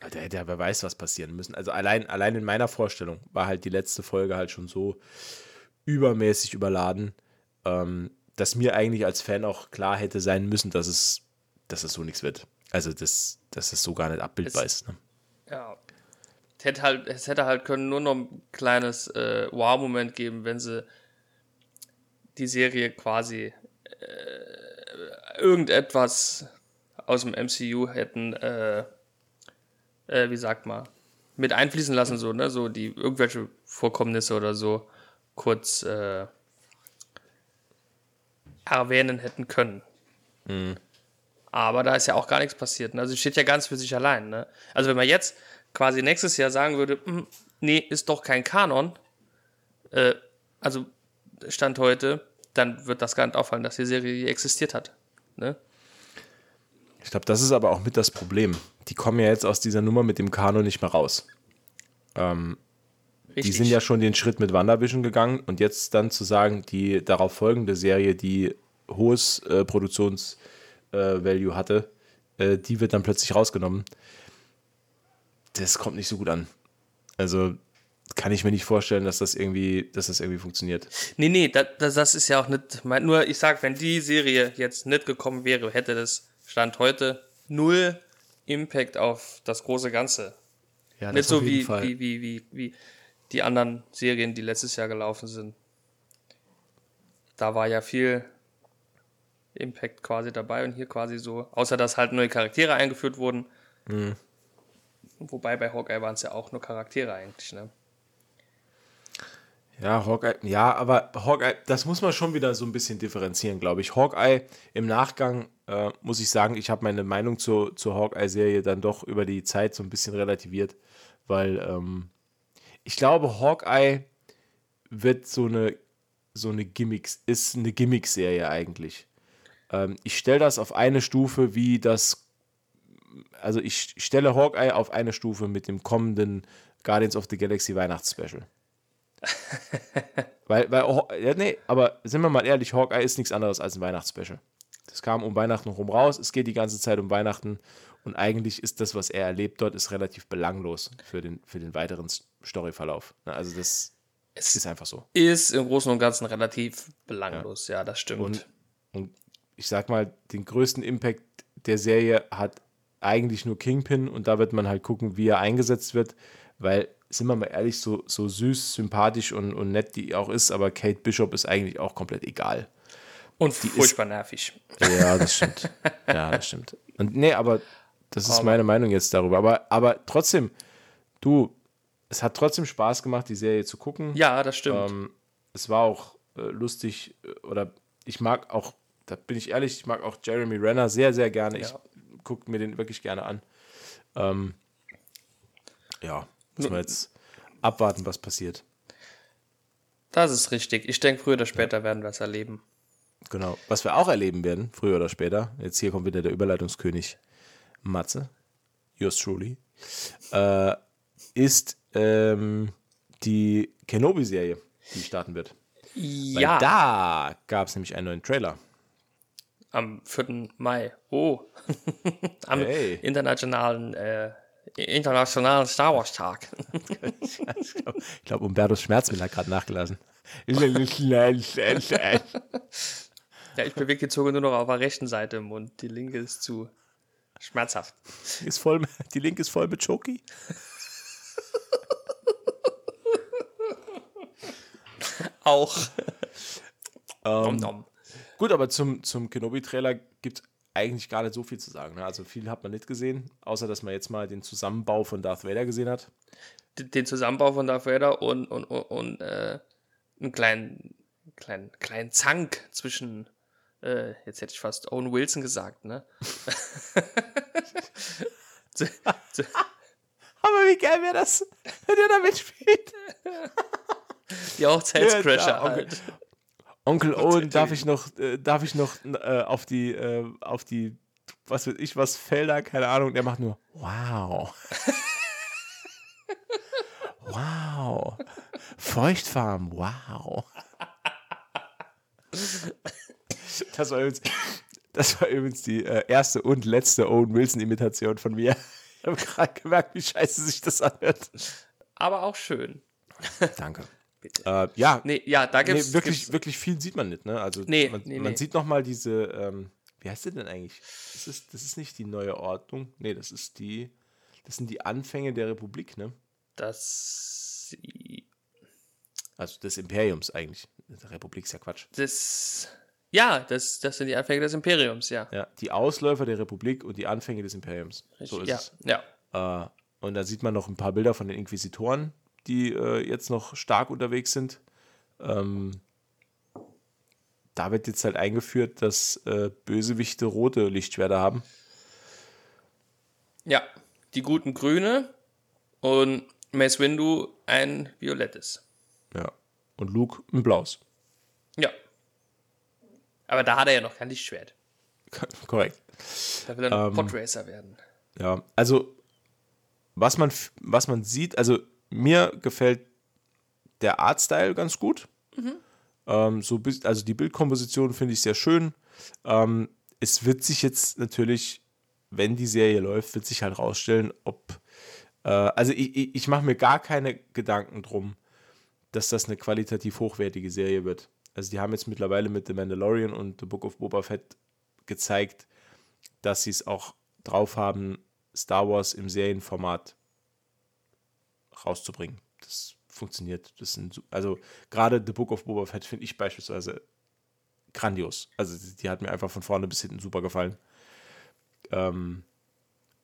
da hätte ja wer weiß, was passieren müssen. Also allein, allein in meiner Vorstellung war halt die letzte Folge halt schon so übermäßig überladen, ähm, dass mir eigentlich als Fan auch klar hätte sein müssen, dass es, dass es so nichts wird. Also, dass, dass es so gar nicht abbildbar Es- ist. Ne? Ja. Es hätte halt, es hätte halt können nur noch ein kleines äh, Wow-Moment geben, wenn sie die Serie quasi äh, irgendetwas aus dem MCU hätten, äh, äh, wie sagt man, mit einfließen lassen, so, ne? So die irgendwelche Vorkommnisse oder so kurz äh, erwähnen hätten können. Aber da ist ja auch gar nichts passiert. Ne? Also steht ja ganz für sich allein. Ne? Also wenn man jetzt quasi nächstes Jahr sagen würde, "Hm, nee, ist doch kein Kanon, äh, also Stand heute, dann wird das gar nicht auffallen, dass die Serie je existiert hat. Ne? Ich glaube, das ist aber auch mit das Problem. Die kommen ja jetzt aus dieser Nummer mit dem Kanon nicht mehr raus. Richtig. Die sind ja schon den Schritt mit WandaVision gegangen und jetzt dann zu sagen, die darauf folgende Serie, die hohes äh, Produktionsvalue hatte, äh, die wird dann plötzlich rausgenommen. Das kommt nicht so gut an. Also kann ich mir nicht vorstellen, dass das irgendwie, dass das irgendwie funktioniert. Nee, nee, das, das, ist ja auch nicht. Mein, nur, ich sag, wenn die Serie jetzt nicht gekommen wäre, hätte das Stand heute null Impact auf das große Ganze. Ja, Nicht so wie, wie, wie, wie, wie die anderen Serien, die letztes Jahr gelaufen sind. Da war ja viel Impact quasi dabei und hier quasi so, außer dass halt neue Charaktere eingeführt wurden. Mhm. Wobei bei Hawkeye waren es ja auch nur Charaktere eigentlich, ne? Ja, Hawkeye, ja, aber Hawkeye, das muss man schon wieder so ein bisschen differenzieren, glaube ich. Hawkeye im Nachgang, äh, muss ich sagen, ich habe meine Meinung zur, zur Hawkeye-Serie dann doch über die Zeit so ein bisschen relativiert, weil ähm, ich glaube, Hawkeye wird so eine, so eine Gimmicks, ist eine Gimmick-Serie eigentlich. Ähm, ich stelle das auf eine Stufe wie das, also ich stelle Hawkeye auf eine Stufe mit dem kommenden Guardians of the Galaxy Weihnachtsspecial. [LAUGHS] Weil, weil ja, nee, aber sind wir mal ehrlich, Hawkeye ist nichts anderes als ein Weihnachtsspecial. Das kam um Weihnachten rum raus, es geht die ganze Zeit um Weihnachten und eigentlich ist das, was er erlebt dort, ist relativ belanglos für den, für den weiteren Storyverlauf. Ne, Also das Es ist einfach so. ist im Großen und Ganzen relativ belanglos, ja, das stimmt. Und, und ich sag mal, den größten Impact der Serie hat eigentlich nur Kingpin und da wird man halt gucken, wie er eingesetzt wird, weil, sind wir mal ehrlich, so, so süß, sympathisch und, und nett die auch ist, aber Kate Bishop ist eigentlich auch komplett egal. und furchtbar nervig. Ja, das stimmt. ja, das stimmt. Und nee, aber das ist Aber- meine Meinung jetzt darüber. Aber, aber trotzdem, du, es hat trotzdem Spaß gemacht, die Serie zu gucken. Ja, das stimmt. Ähm, es war auch äh, lustig, äh, oder ich mag auch, da bin ich ehrlich, ich mag auch Jeremy Renner sehr, sehr gerne. Ich, gucke mir den wirklich gerne an. Ähm, ja, muss man jetzt abwarten, was passiert. Das ist richtig. Ich denke, früher oder später werden wir es erleben. Genau. Was wir auch erleben werden, früher oder später, jetzt hier kommt wieder der Überleitungskönig Matze, yours truly, äh, ist ähm, die Kenobi-Serie, die starten wird. Ja. Weil da gab es nämlich einen neuen Trailer. Am 4. Mai. Oh. [LAUGHS] Am Hey. internationalen, äh, internationalen Star Wars Tag. [LAUGHS] ich glaube, glaub, Umberto Schmerzmittel hat gerade nachgelassen. [LAUGHS] Ja, ich bewege die Zunge nur noch auf der rechten Seite im Mund. Die linke ist zu schmerzhaft. ist voll, die Linke ist voll mit Choki. Auch. Ähm, Nom, nom. Gut, aber zum, zum Kenobi-Trailer gibt es eigentlich gar nicht so viel zu sagen. Ne? Also viel hat man nicht gesehen, außer dass man jetzt mal den Zusammenbau von Darth Vader gesehen hat. Den Zusammenbau von Darth Vader und, und, und, und äh, einen kleinen, kleinen, kleinen Zank zwischen, äh, jetzt hätte ich fast Owen Wilson gesagt, ne? [LAUGHS] Aber wie geil wäre das, wenn er da mitspielt? Die Hochzeitscrasher Ja, halt. Onkel Owen, darf ich noch, äh, darf ich noch äh, auf die, äh, auf die, was weiß ich, was Felder, keine Ahnung, der macht nur, wow. [LAUGHS] wow. Feuchtfarm, wow. Das war übrigens, das war übrigens die äh, erste und letzte Owen Wilson-Imitation von mir. Ich habe gerade gemerkt, wie scheiße sich das anhört. Aber auch schön. Danke. Äh, ja, Nee, ja, da gibt's, nee, wirklich, gibt's wirklich viel sieht man nicht, ne? Also Nee, man, nee, man nee. sieht noch mal diese, ähm, wie heißt die denn eigentlich? Das ist, das ist nicht die neue Ordnung. Nee, das ist die, das sind die Anfänge der Republik, ne? das, Also des Imperiums eigentlich. Die Republik ist ja Quatsch. das, ja, das, das sind die Anfänge des Imperiums, ja. Ja, die Ausläufer der Republik und die Anfänge des Imperiums. So ist ja, es. ja. Äh, und da sieht man noch ein paar Bilder von den Inquisitoren, die äh, jetzt noch stark unterwegs sind. Ähm, da wird jetzt halt eingeführt, dass äh, Bösewichte rote Lichtschwerter haben. Ja, die guten Grüne und Mace Windu ein violettes. Ja. Und Luke ein blaues. Ja. Aber da hat er ja noch kein Lichtschwert. [LAUGHS] Korrekt. Da will er noch Ähm, Podracer werden. Ja, also was man, was man sieht, also mir gefällt der Artstyle ganz gut. Ähm, so also die Bildkomposition finde ich sehr schön. Ähm, es wird sich jetzt natürlich, wenn die Serie läuft, wird sich halt rausstellen, ob äh, also ich, ich, ich mache mir gar keine Gedanken drum, dass das eine qualitativ hochwertige Serie wird. Also die haben jetzt mittlerweile mit The Mandalorian und The Book of Boba Fett gezeigt, dass sie es auch drauf haben, Star Wars im Serienformat rauszubringen. Das funktioniert. Das sind, also gerade The Book of Boba Fett finde ich beispielsweise grandios. Also die, hat mir einfach von vorne bis hinten super gefallen. Ähm,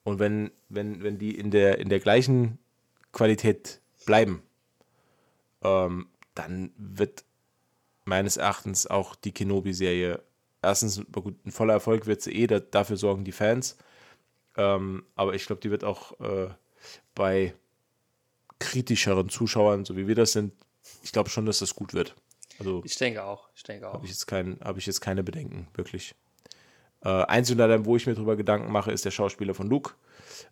und wenn, wenn, wenn die in der, in der gleichen Qualität bleiben, ähm, dann wird meines Erachtens auch die Kenobi-Serie erstens, ein voller Erfolg wird sie eh, da, dafür sorgen die Fans. Ähm, aber ich glaube, die wird auch äh, bei kritischeren Zuschauern, so wie wir das sind, ich glaube schon, dass das gut wird. Also Ich denke auch. Ich denke auch. habe ich, jetzt kein, hab ich jetzt keine Bedenken, wirklich. Äh, allein, wo ich mir drüber Gedanken mache, ist der Schauspieler von Luke.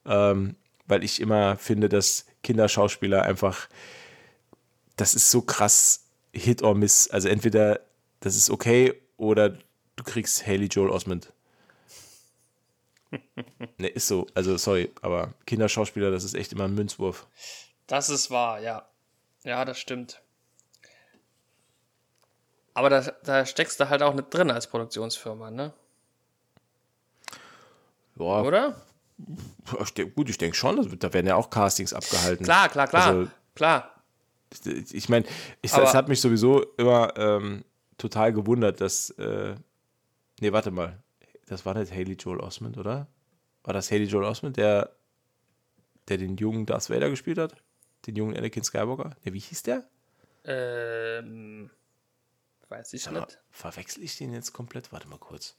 Ähm, weil ich immer finde, dass Kinderschauspieler einfach, das ist so krass Hit or Miss. Also entweder das ist okay oder du kriegst Haley Joel Osment. [LAUGHS] ne, ist so. Also sorry, aber Kinderschauspieler, das ist echt immer ein Münzwurf. Das ist wahr, ja. Ja, das stimmt. Aber da, da steckst du halt auch nicht drin als Produktionsfirma, ne? Ja, Oder? gut, ich denke schon, da werden ja auch Castings abgehalten. Klar, klar, klar. Also, klar. ich meine, es hat mich sowieso immer ähm, total gewundert, dass. Äh, nee, warte mal. Das war nicht Haley Joel Osment, oder? War das Haley Joel Osment, der, der den jungen Darth Vader gespielt hat? Den jungen Anakin Skywalker? Ja, wie hieß der? Ähm, weiß ich Aber nicht. verwechsel ich den jetzt komplett? Warte mal kurz.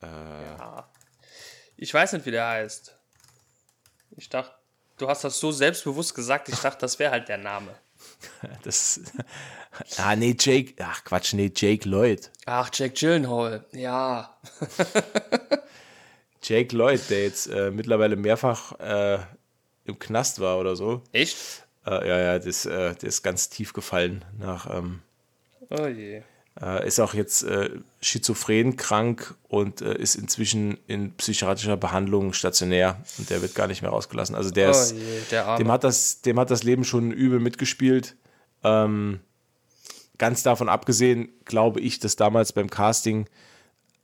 Ja. Ich weiß nicht, wie der heißt. Ich dachte, du hast das so selbstbewusst gesagt, ich dachte, das wäre halt der Name. [LAUGHS] Das. [LAUGHS] Ah, nee, Jake. Ach, Quatsch, nee, Jake Lloyd. Ach, Jake Gyllenhaal. Ja. [LAUGHS] Jake Lloyd, der jetzt äh, mittlerweile mehrfach äh, im Knast war oder so. Echt? Äh, ja, ja, das, äh, der ist ganz tief gefallen nach. Ähm, Oh je. äh, ist auch jetzt äh, schizophren krank und äh, ist inzwischen in psychiatrischer Behandlung stationär und der wird gar nicht mehr rausgelassen. Also der Oh ist, je, der dem hat das, dem hat das Leben schon übel mitgespielt. Ähm, ganz davon abgesehen, glaube ich, dass damals beim Casting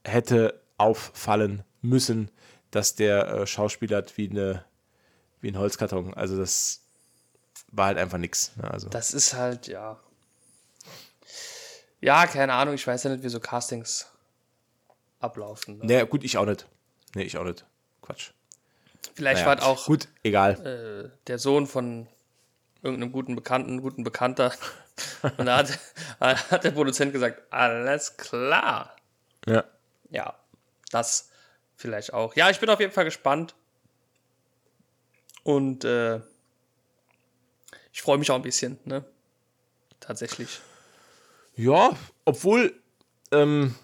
hätte auffallen müssen, dass der äh, Schauspieler hat wie, eine, wie ein Holzkarton. Also das war halt einfach nix. Ne? Also, Das ist halt, ja. Ja, keine Ahnung, ich weiß ja nicht, wie so Castings ablaufen. Ne? naja, gut, ich auch nicht. Nee, ich auch nicht. Quatsch. Vielleicht Naja, war es auch Gut, egal. äh, der Sohn von irgendeinem guten Bekannten, guten Bekannter. Und da hat, [LAUGHS] hat der Produzent gesagt, alles klar. Ja. Ja, das vielleicht auch. Ja, ich bin auf jeden Fall gespannt. Und äh, ich freue mich auch ein bisschen, ne? Tatsächlich. Ja, obwohl. Ähm,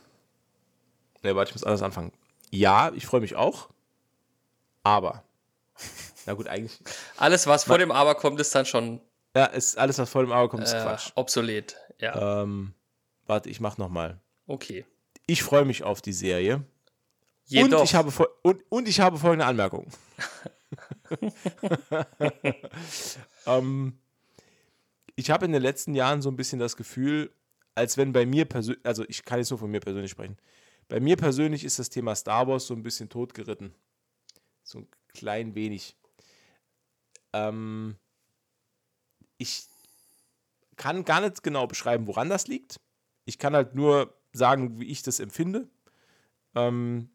ne, warte, ich muss anders anfangen. Ja, ich freue mich auch. Aber. Na gut, eigentlich. Alles, was vor dem Aber kommt, ist dann schon Ja, ist alles, was vor dem Auge kommt, ist äh, Quatsch. obsolet. Ja, Ähm, warte, ich mach noch mal. okay. Ich freue mich auf die Serie. Jedoch, Und ich, habe und, und ich habe folgende Anmerkung. [LAUGHS] [LAUGHS] ähm, ich habe in den letzten Jahren so ein bisschen das Gefühl, als wenn bei mir persönlich, also ich kann jetzt nur von mir persönlich sprechen, bei mir persönlich ist das Thema Star Wars so ein bisschen totgeritten. So ein klein wenig. Ähm, ich kann gar nicht genau beschreiben, woran das liegt. Ich kann halt nur sagen, wie ich das empfinde. Ähm,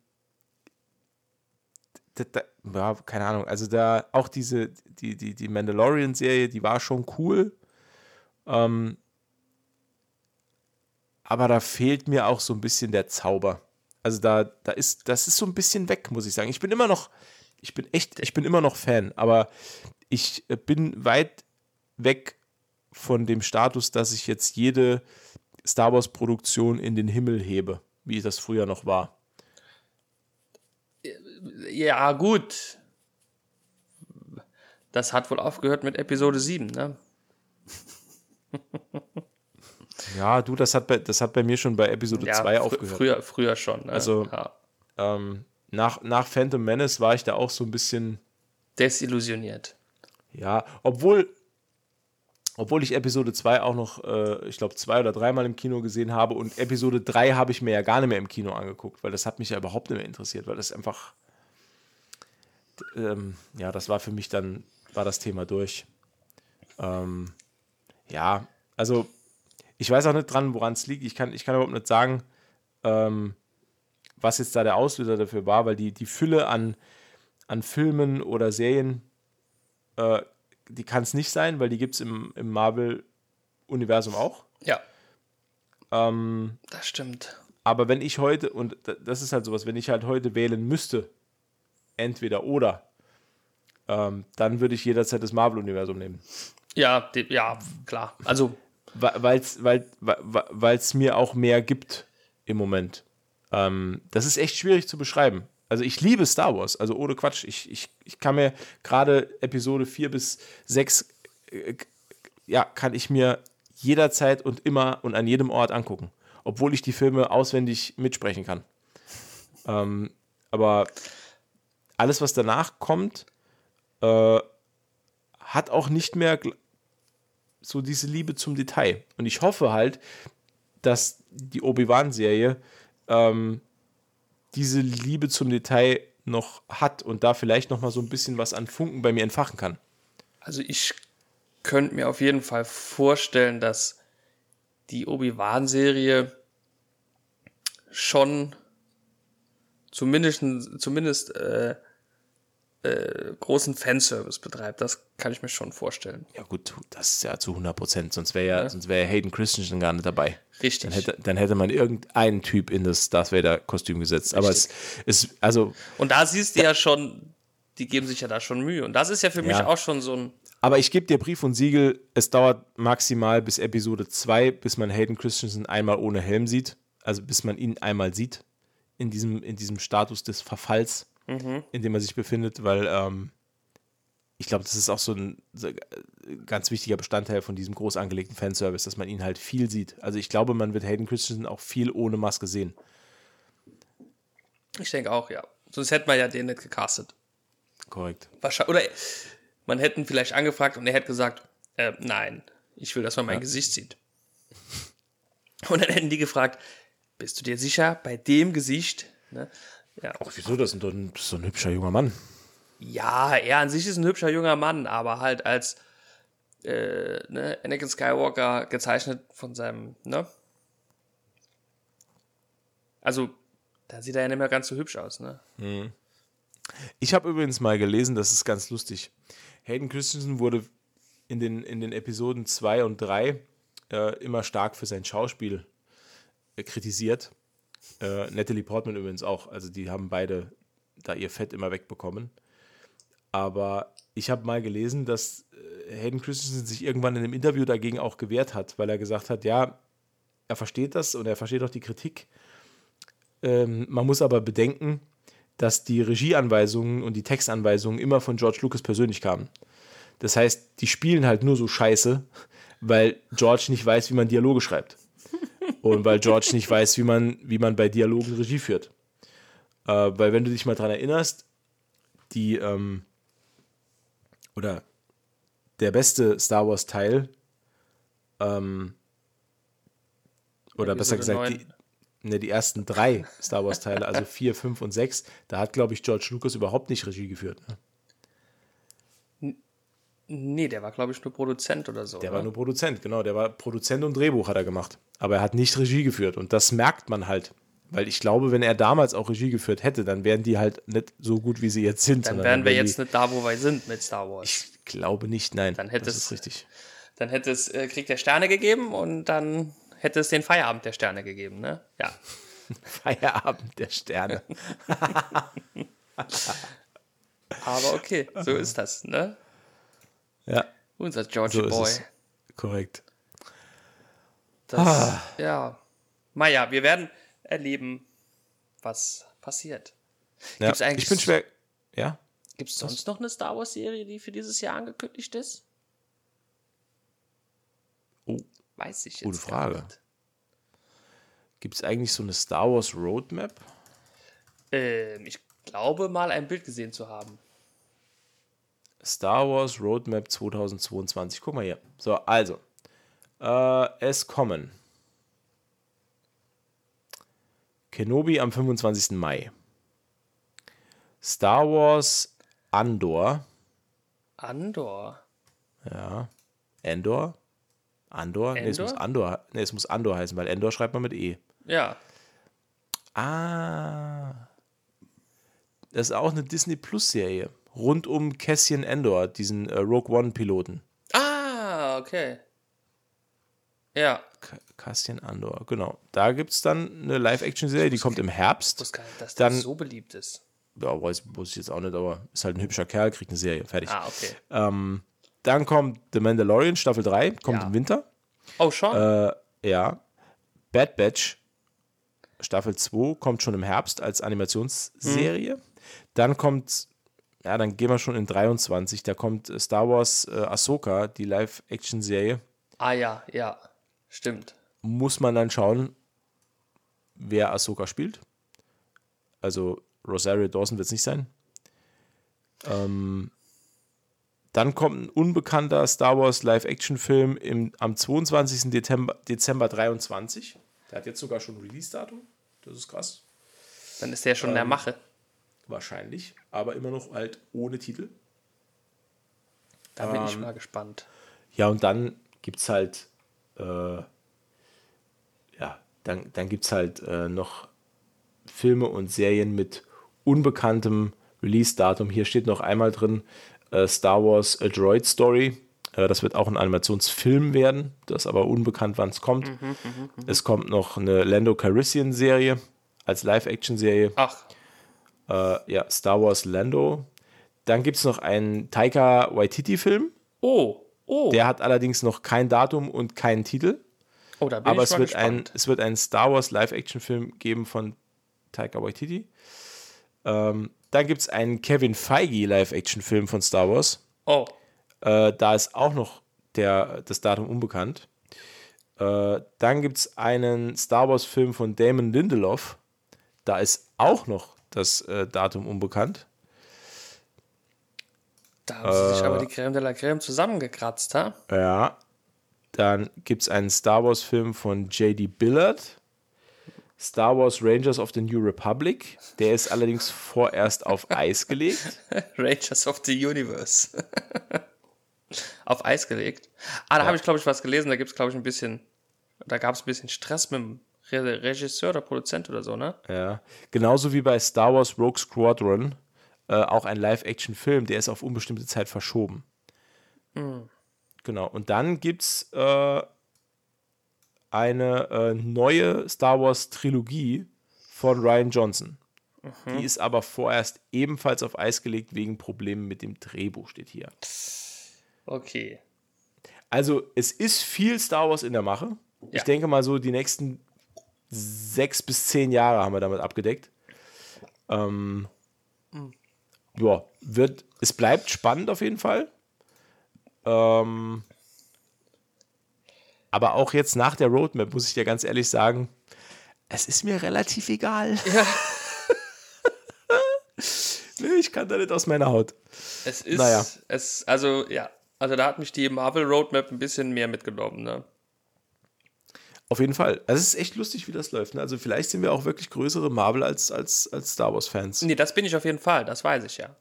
da, da, ja, keine Ahnung, also da auch diese, die, die, die Mandalorian-Serie, die war schon cool. Ähm, aber da fehlt mir auch so ein bisschen der Zauber. Also da, da ist, das ist so ein bisschen weg, muss ich sagen. Ich bin immer noch, ich bin echt, ich bin immer noch Fan, aber ich äh, bin weit weg von dem Status, dass ich jetzt jede Star Wars-Produktion in den Himmel hebe, wie das früher noch war. Ja, gut. Das hat wohl aufgehört mit Episode 7, ne? [LAUGHS] Ja, du, das hat bei, das hat bei mir schon bei Episode Ja, 2 fr- aufgehört. Früher, früher schon. Ne? Also- ja. Ähm, nach, nach Phantom Menace war ich da auch so ein bisschen, Desillusioniert. ja, obwohl, obwohl ich Episode 2 auch noch, äh, ich glaube, zwei oder dreimal im Kino gesehen habe und Episode 3 habe ich mir ja gar nicht mehr im Kino angeguckt, weil das hat mich ja überhaupt nicht mehr interessiert, weil das einfach, ähm, ja, das war für mich dann, war das Thema durch. Ähm, ja, also ich weiß auch nicht dran, woran es liegt. Ich kann, ich kann überhaupt nicht sagen, ähm, was jetzt da der Auslöser dafür war, weil die, die Fülle an, an Filmen oder Serien, äh, die kann es nicht sein, weil die gibt es im, im Marvel-Universum auch. Ja, Ähm, das stimmt. aber wenn ich heute, und da- das ist halt sowas, wenn ich halt heute wählen müsste, entweder oder, ähm, dann würde ich jederzeit das Marvel-Universum nehmen. Ja, die, ja, klar. Also, weil es weil, weil's mir auch mehr gibt im Moment. Ähm, das ist echt schwierig zu beschreiben. Also ich liebe Star Wars, also ohne Quatsch. Ich, ich, ich kann mir gerade Episode 4 bis 6, äh, ja, kann ich mir jederzeit und immer und an jedem Ort angucken. Obwohl ich die Filme auswendig mitsprechen kann. Ähm, aber alles, was danach kommt, äh, hat auch nicht mehr so diese Liebe zum Detail. Und ich hoffe halt, dass die Obi-Wan-Serie ähm, diese Liebe zum Detail noch hat und da vielleicht noch mal so ein bisschen was an Funken bei mir entfachen kann. also ich könnte mir auf jeden Fall vorstellen, dass die Obi-Wan-Serie schon zumindest, zumindest äh, äh, großen Fanservice betreibt. Das kann ich mir schon vorstellen. Ja, gut, das ist ja zu 100 Prozent. Sonst wäre ja, ja. sonst wäre Hayden Christensen gar nicht dabei. Richtig. Dann hätte, dann hätte man irgendeinen Typ in das Darth Vader-Kostüm gesetzt. Richtig. Aber es ist, also. Und da siehst du ja schon, die geben sich ja da schon Mühe. Und das ist ja für mich auch schon so ein. Aber ich gebe dir Brief und Siegel, es dauert maximal bis Episode 2, bis man Hayden Christensen einmal ohne Helm sieht. Also bis man ihn einmal sieht in diesem, in diesem Status des Verfalls, mhm. in dem er sich befindet, weil ähm, ich glaube, das ist auch so ein, so ein, äh, ganz wichtiger Bestandteil von diesem groß angelegten Fanservice, dass man ihn halt viel sieht. Also ich glaube, man wird Hayden Christensen auch viel ohne Maske sehen. Ich denke auch, ja. Sonst hätte man ja den nicht gecastet. Korrekt. Wahrscheinlich, oder man hätte ihn vielleicht angefragt und er hätte gesagt, äh, nein, ich will, dass man mein ja. Gesicht sieht. Und dann hätten die gefragt, bist du dir sicher, bei dem Gesicht? Ne? Ja. Ach, wieso? Das ist, ein, so ein hübscher junger Mann. Ja, er an sich ist ein hübscher junger Mann, aber halt als äh, ne, Anakin Skywalker gezeichnet von seinem, ne? Also, da sieht er ja nicht mehr ganz so hübsch aus, ne? Mhm. Ich habe übrigens mal gelesen, das ist ganz lustig. Hayden Christensen wurde in den, in den Episoden 2 und 3 äh, immer stark für sein Schauspiel äh, kritisiert. Äh, Natalie Portman übrigens auch. Also die haben beide da ihr Fett immer wegbekommen. Aber ich habe mal gelesen, dass äh, Hayden Christensen sich irgendwann in einem Interview dagegen auch gewehrt hat, weil er gesagt hat, ja, er versteht das und er versteht auch die Kritik. Ähm, man muss aber bedenken, dass die Regieanweisungen und die Textanweisungen immer von George Lucas persönlich kamen. Das heißt, die spielen halt nur so scheiße, weil George nicht weiß, wie man Dialoge schreibt. Und weil George nicht weiß, wie man, wie man bei Dialogen Regie führt. Äh, weil wenn du dich mal dran erinnerst, die, ähm, oder der beste Star Wars Teil, ähm, oder besser gesagt, die, ne, die ersten drei Star Wars Teile, also vier, fünf und sechs, da hat, glaube ich, George Lucas überhaupt nicht Regie geführt. Ne? Nee, der war, glaube ich, nur Produzent oder so. Der oder? war nur Produzent, genau. Der war Produzent und Drehbuch hat er gemacht. Aber er hat nicht Regie geführt. Und das merkt man halt. Weil ich glaube, wenn er damals auch Regie geführt hätte, dann wären die halt nicht so gut, wie sie jetzt sind. Dann wären wir jetzt nicht da, wo wir sind mit Star Wars. Ich glaube nicht, nein. Dann hätte das es, ist richtig. Dann hätte es äh, Krieg der Sterne gegeben und dann hätte es den Feierabend der Sterne gegeben, ne? Ja. [LAUGHS] Feierabend der Sterne. [LAUGHS] Aber okay, so [LAUGHS] ist das, ne? Ja. Unser Georgie so Boy. Korrekt. Das, ah. Ja. Naja, wir werden erleben, was passiert. Ja, ich bin schwer. Ja. Gibt es sonst noch eine Star Wars-Serie, die für dieses Jahr angekündigt ist? Oh. Weiß ich jetzt. Gute Frage. Gibt es eigentlich so eine Star Wars Roadmap? Ähm, ich glaube mal ein Bild gesehen zu haben. Star Wars Roadmap 2022. Guck mal hier. So, also. Äh, es kommen. Kenobi am 25. Mai. Star Wars Andor. Andor. Ja. Endor? Andor? Endor? Nee, es muss Andor, nee, es muss Andor heißen, weil Endor schreibt man mit E. Ja. Ah. Das ist auch eine Disney Plus Serie rund um Cassian Endor, diesen äh, Rogue One Piloten. Ah, okay. Ja. Cassian Andor, genau. Da gibt es dann eine Live-Action-Serie, die kommt im Herbst. Ich gar nicht, dass dann, das so beliebt ist. Ja, weiß, weiß ich jetzt auch nicht, aber ist halt ein hübscher Kerl, kriegt eine Serie, fertig. Ah, okay. Ähm, dann kommt The Mandalorian, Staffel 3, kommt ja. im Winter. Oh, schon? Äh, ja. Bad Batch, Staffel 2, kommt schon im Herbst als Animationsserie. Mhm. Dann kommt ja, dann gehen wir schon in 23. Da kommt äh, Star Wars äh, Ahsoka, die Live-Action-Serie. Ah ja, ja, stimmt. Muss man dann schauen, wer Ahsoka spielt. Also Rosario Dawson wird es nicht sein. Ähm, dann kommt ein unbekannter Star Wars Live-Action-Film am 22. Dezember, Dezember 23. Der hat jetzt sogar schon Release-Datum. Das ist krass. Dann ist der schon ähm, in der ähm, Mache wahrscheinlich, aber immer noch halt ohne Titel. Da bin ähm, ich mal gespannt. Ja, und dann gibt es halt, äh, ja, dann, dann gibt es halt äh, noch Filme und Serien mit unbekanntem Release-Datum. Hier steht noch einmal drin äh, Star Wars A Droid Story. Äh, das wird auch ein Animationsfilm werden. Das ist aber unbekannt, wann es kommt. Mhm, mh, mh. Es kommt noch eine Lando Calrissian-Serie als Live-Action-Serie. Ach. Äh, ja, Star Wars Lando. Dann gibt es noch einen Taika Waititi-Film. Oh, oh. Der hat allerdings noch kein Datum und keinen Titel. Oh, da bin Aber ich es mal wird, gespannt. ein, es wird einen Star Wars Live-Action-Film geben von Taika Waititi. Ähm, dann gibt es einen Kevin Feige Live-Action-Film von Star Wars. Oh, Äh, da ist auch noch der, das Datum unbekannt. Äh, dann gibt es einen Star Wars-Film von Damon Lindelof. Da ist auch noch das äh, Datum unbekannt. da haben sie sich Äh. aber die Creme de la Creme zusammengekratzt, ha? Ja. Dann gibt es einen Star Wars-Film von J.D. Billard. Star Wars Rangers of the New Republic. Der ist allerdings vorerst auf Eis gelegt. [LAUGHS] Rangers of the Universe. [LAUGHS] Auf Eis gelegt. Ah, da habe ich, glaube ich, was gelesen. Da gibt es, glaube ich, ein bisschen, da gab es ein bisschen Stress mit dem Regisseur oder Produzent oder so, ne? Ja. Genauso wie bei Star Wars Rogue Squadron. Äh, auch ein Live-Action-Film, der ist auf unbestimmte Zeit verschoben. Genau. Und dann gibt es äh, eine äh, neue Star Wars-Trilogie von Ryan Johnson. Die ist aber vorerst ebenfalls auf Eis gelegt wegen Problemen mit dem Drehbuch, steht hier. Okay. Also, es ist viel Star Wars in der Mache. Ich Ja. denke mal so, die nächsten sechs bis zehn Jahre haben wir damit abgedeckt. Ähm, Ja, wird, es bleibt spannend auf jeden Fall. Ähm, aber auch jetzt nach der Roadmap muss ich dir ganz ehrlich sagen, es ist mir relativ egal. Ja. [LAUGHS] Nee, ich kann da nicht aus meiner Haut. Es ist, Naja. es, also, ja. Also, da hat mich die Marvel Roadmap ein bisschen mehr mitgenommen, ne? Auf jeden Fall. Also es ist echt lustig, wie das läuft. Ne? Also vielleicht sind wir auch wirklich größere Marvel als, als, als Star Wars-Fans. Nee, das bin ich auf jeden Fall, das weiß ich ja.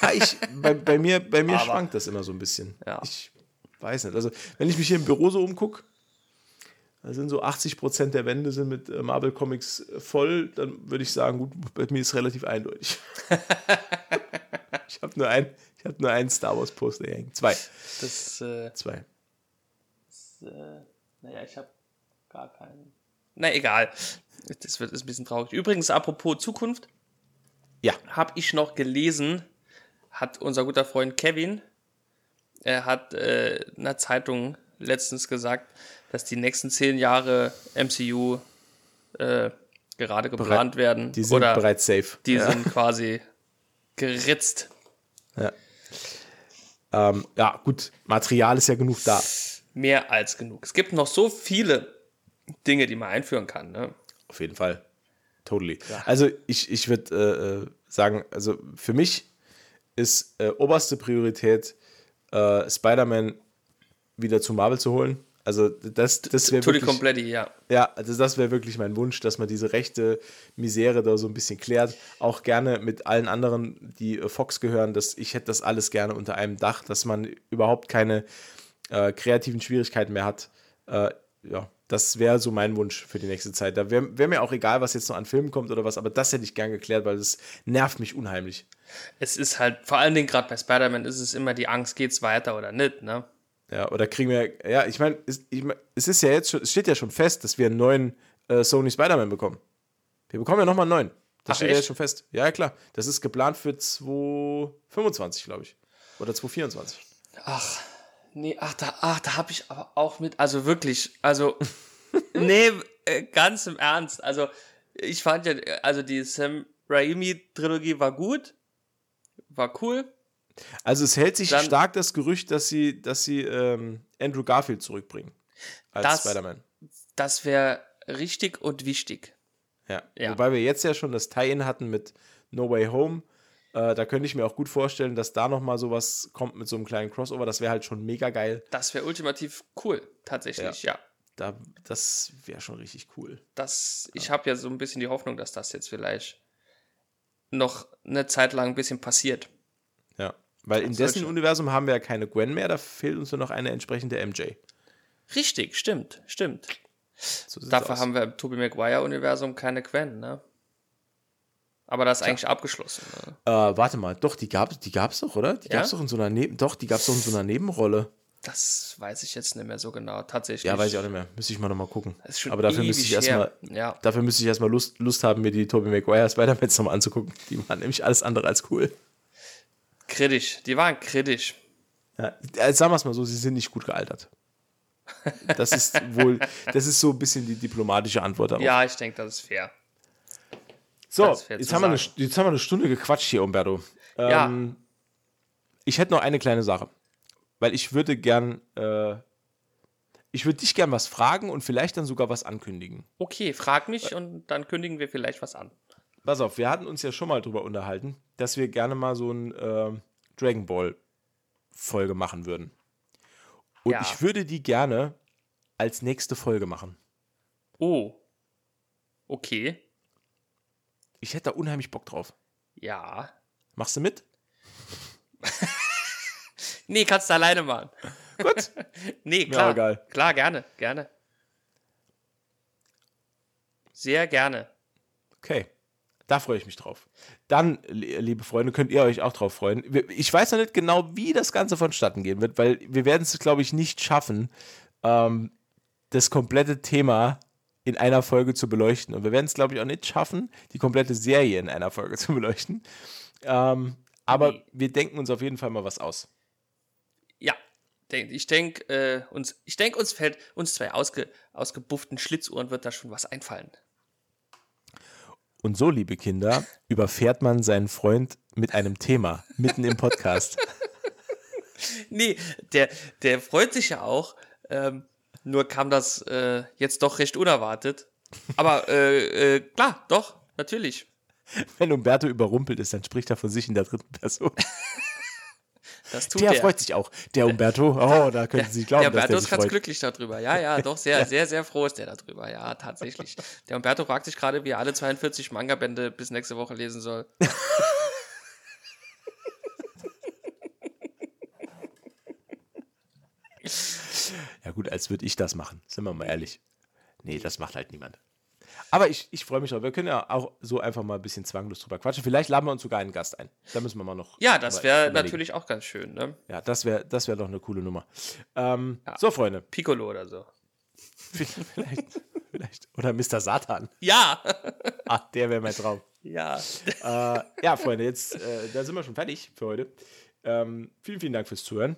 Ah, ich, bei, bei mir, bei mir Aber- schwankt das immer so ein bisschen. Ja. Ich weiß nicht. Also, wenn ich mich hier im Büro so umgucke, da sind so 80 Prozent der Wände sind mit äh, Marvel Comics äh, voll, dann würde ich sagen, gut, bei mir ist relativ eindeutig. [LAUGHS] ich habe nur ein, ich habe nur einen Star Wars Poster hängen. Zwei. Das, äh, Zwei. äh, naja, ich habe gar keinen. Na, egal. Das wird ist ein bisschen traurig. Übrigens, apropos Zukunft, Ja. habe ich noch gelesen, hat unser guter Freund Kevin, er hat äh, in einer Zeitung letztens gesagt, dass die nächsten zehn Jahre MCU äh, gerade geplant werden. Die sind oder bereits safe. die ja. sind quasi geritzt. Ja. Ähm, ja, gut, Material ist ja genug da. Mehr als genug. Es gibt noch so viele Dinge, die man einführen kann. Ne? Auf jeden Fall. Totally. Also ich, ich würde äh, äh, sagen, also für mich ist äh, oberste Priorität, äh, Spider-Man wieder zu Marvel zu holen. Also das, das wäre wirklich, Completi, ja. ja, also das wäre wirklich mein Wunsch, dass man diese rechte Misere da so ein bisschen klärt. Auch gerne mit allen anderen, die äh, Fox gehören. Dass ich hätte das alles gerne unter einem Dach, dass man überhaupt keine äh, kreativen Schwierigkeiten mehr hat. Äh, ja, das wäre so mein Wunsch für die nächste Zeit. Da wäre wär mir auch egal, was jetzt noch an Filmen kommt oder was, aber das hätte ich gern geklärt, weil das nervt mich unheimlich. Es ist halt, vor allen Dingen gerade bei Spider-Man ist es immer die Angst, geht's weiter oder nicht, ne? Ja, oder kriegen wir, ja, ich meine, es, ich mein, es ist ja jetzt schon, es steht ja schon fest, dass wir einen neuen äh, Sony Spider-Man bekommen. Wir bekommen ja nochmal einen neuen. Das Ach, steht ja jetzt schon fest. Ja, ja, klar. Das ist geplant für 2025, glaube ich. Oder 2024. Ach, nee, ach, da, ach, da habe ich aber auch mit, also wirklich, also, [LAUGHS] nee, äh, ganz im Ernst, also, ich fand ja, also die Sam Raimi-Trilogie war gut, war cool, Also es hält sich Dann- stark das Gerücht, dass sie, dass sie ähm, Andrew Garfield zurückbringen. Als Das- Spider-Man. das wäre richtig und wichtig. Ja. Ja. Wobei wir jetzt ja schon das Tie-In hatten mit No Way Home. Äh, da könnte ich mir auch gut vorstellen, dass da nochmal sowas kommt mit so einem kleinen Crossover. Das wäre halt schon mega geil. Das wäre ultimativ cool, tatsächlich, ja. Da, das wäre schon richtig cool. Das, ich habe ja so ein bisschen die Hoffnung, dass das jetzt vielleicht noch eine Zeit lang ein bisschen passiert. Ja. Weil in dessen. Universum haben wir ja keine Gwen mehr, da fehlt uns nur noch eine entsprechende MJ. Richtig, stimmt, stimmt. So Dafür aus. haben wir im Tobey Maguire-Universum keine Gwen, ne? Aber das ist eigentlich abgeschlossen. Ne? Äh, warte mal, doch, die gab es die gab's doch, oder? Die Ja? gab es doch in so einer Neben doch, die doch in so einer Nebenrolle. Das weiß ich jetzt nicht mehr so genau. Tatsächlich. Ja, weiß ich auch nicht mehr. Müsste ich mal nochmal gucken. Aber dafür müsste ich erstmal. Ja. dafür müsste ich erstmal Lust, Lust haben, mir die Tobey Maguire Spider-Mans nochmal anzugucken. Die waren nämlich alles andere als cool. Kritisch. Die waren kritisch. Ja, äh, sagen wir es mal so, sie sind nicht gut gealtert. Das ist wohl, das ist so ein bisschen die diplomatische Antwort darauf. Ja, ich denke, das ist fair. So, jetzt haben, wir eine, jetzt haben wir eine Stunde gequatscht hier, Umberto. Ja. Ähm, Ich hätte noch eine kleine Sache. Weil ich würde gern, äh, ich würde dich gern was fragen und vielleicht dann sogar was ankündigen. Okay, frag mich und dann kündigen wir vielleicht was an. Pass auf, wir hatten uns ja schon mal drüber unterhalten, dass wir gerne mal so ein ähm, Dragon Ball Folge machen würden. Und Ja. ich würde die gerne als nächste Folge machen. Oh. Okay. Ich hätte da unheimlich Bock drauf. Ja. Machst du mit? [LAUGHS] Nee, kannst du alleine machen. Gut. [LAUGHS] Nee, klar. egal. Klar, gerne, gerne. Sehr gerne. Okay. Da freue ich mich drauf. Dann, li- liebe Freunde, könnt ihr euch auch drauf freuen. Ich weiß noch nicht genau, wie das Ganze vonstatten gehen wird, weil wir werden es, glaube ich, nicht schaffen, ähm, das komplette Thema in einer Folge zu beleuchten. Und wir werden es, glaube ich, auch nicht schaffen, die komplette Serie in einer Folge [LAUGHS] zu beleuchten. Ähm, aber Nee. wir denken uns auf jeden Fall mal was aus. Ja. Denk- Ich denke, äh, uns, ich denk, uns fällt uns zwei ausge, ausgebufften Schlitzuhren wird da schon was einfallen. Und so, liebe Kinder, [LAUGHS] überfährt man seinen Freund mit einem Thema mitten im Podcast. [LAUGHS] Nee, der, der freut sich ja auch. Ähm, nur kam das äh, jetzt doch recht unerwartet. Aber äh, äh, klar, doch, natürlich. [LAUGHS] Wenn Umberto überrumpelt ist, dann spricht er von sich in der dritten Person. [LAUGHS] Das tut Der er. freut sich auch. Der Umberto, [LAUGHS] oh, da können Sie sich glauben, der dass Umberto der ist ganz freut. glücklich darüber. Ja, ja, doch, sehr, sehr, sehr froh ist der darüber. Ja, tatsächlich. Der Umberto fragt sich gerade, wie er alle 42 Manga-Bände bis nächste Woche lesen soll. Ja gut, als würde ich das machen, sind wir mal ehrlich. Nee, das macht halt niemand. Aber ich, ich freue mich drauf. Wir können ja auch so einfach mal ein bisschen zwanglos drüber quatschen. Vielleicht laden wir uns sogar einen Gast ein. Da müssen wir mal noch. Ja, das wäre natürlich auch ganz schön, ne? Ja, das wäre das wär doch eine coole Nummer. Ähm, Ja. So, Freunde. Piccolo oder so. [LAUGHS] Vielleicht, vielleicht. Oder Mr. Satan. Ja! Ah, der wäre mein Traum. ja. äh, ja, Freunde, jetzt äh, da sind wir schon fertig für heute. Ähm, vielen, vielen Dank fürs Zuhören.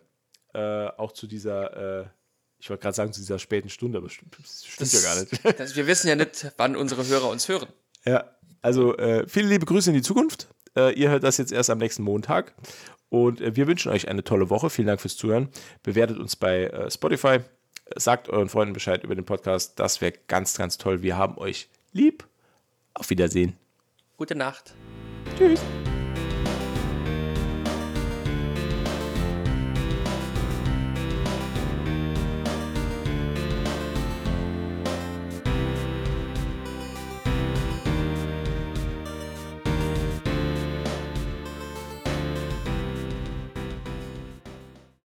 Äh, auch zu dieser, äh, ich wollte gerade sagen, zu dieser späten Stunde, aber stimmt, das stimmt ja gar nicht. [LAUGHS] Das, wir wissen ja nicht, wann unsere Hörer uns hören. Ja, also äh, viele liebe Grüße in die Zukunft. Äh, ihr hört das jetzt erst am nächsten Montag. Und äh, wir wünschen euch eine tolle Woche. Vielen Dank fürs Zuhören. Bewertet uns bei äh, Spotify. Sagt euren Freunden Bescheid über den Podcast. Das wäre ganz, ganz toll. Wir haben euch lieb. Auf Wiedersehen. Gute Nacht. Tschüss.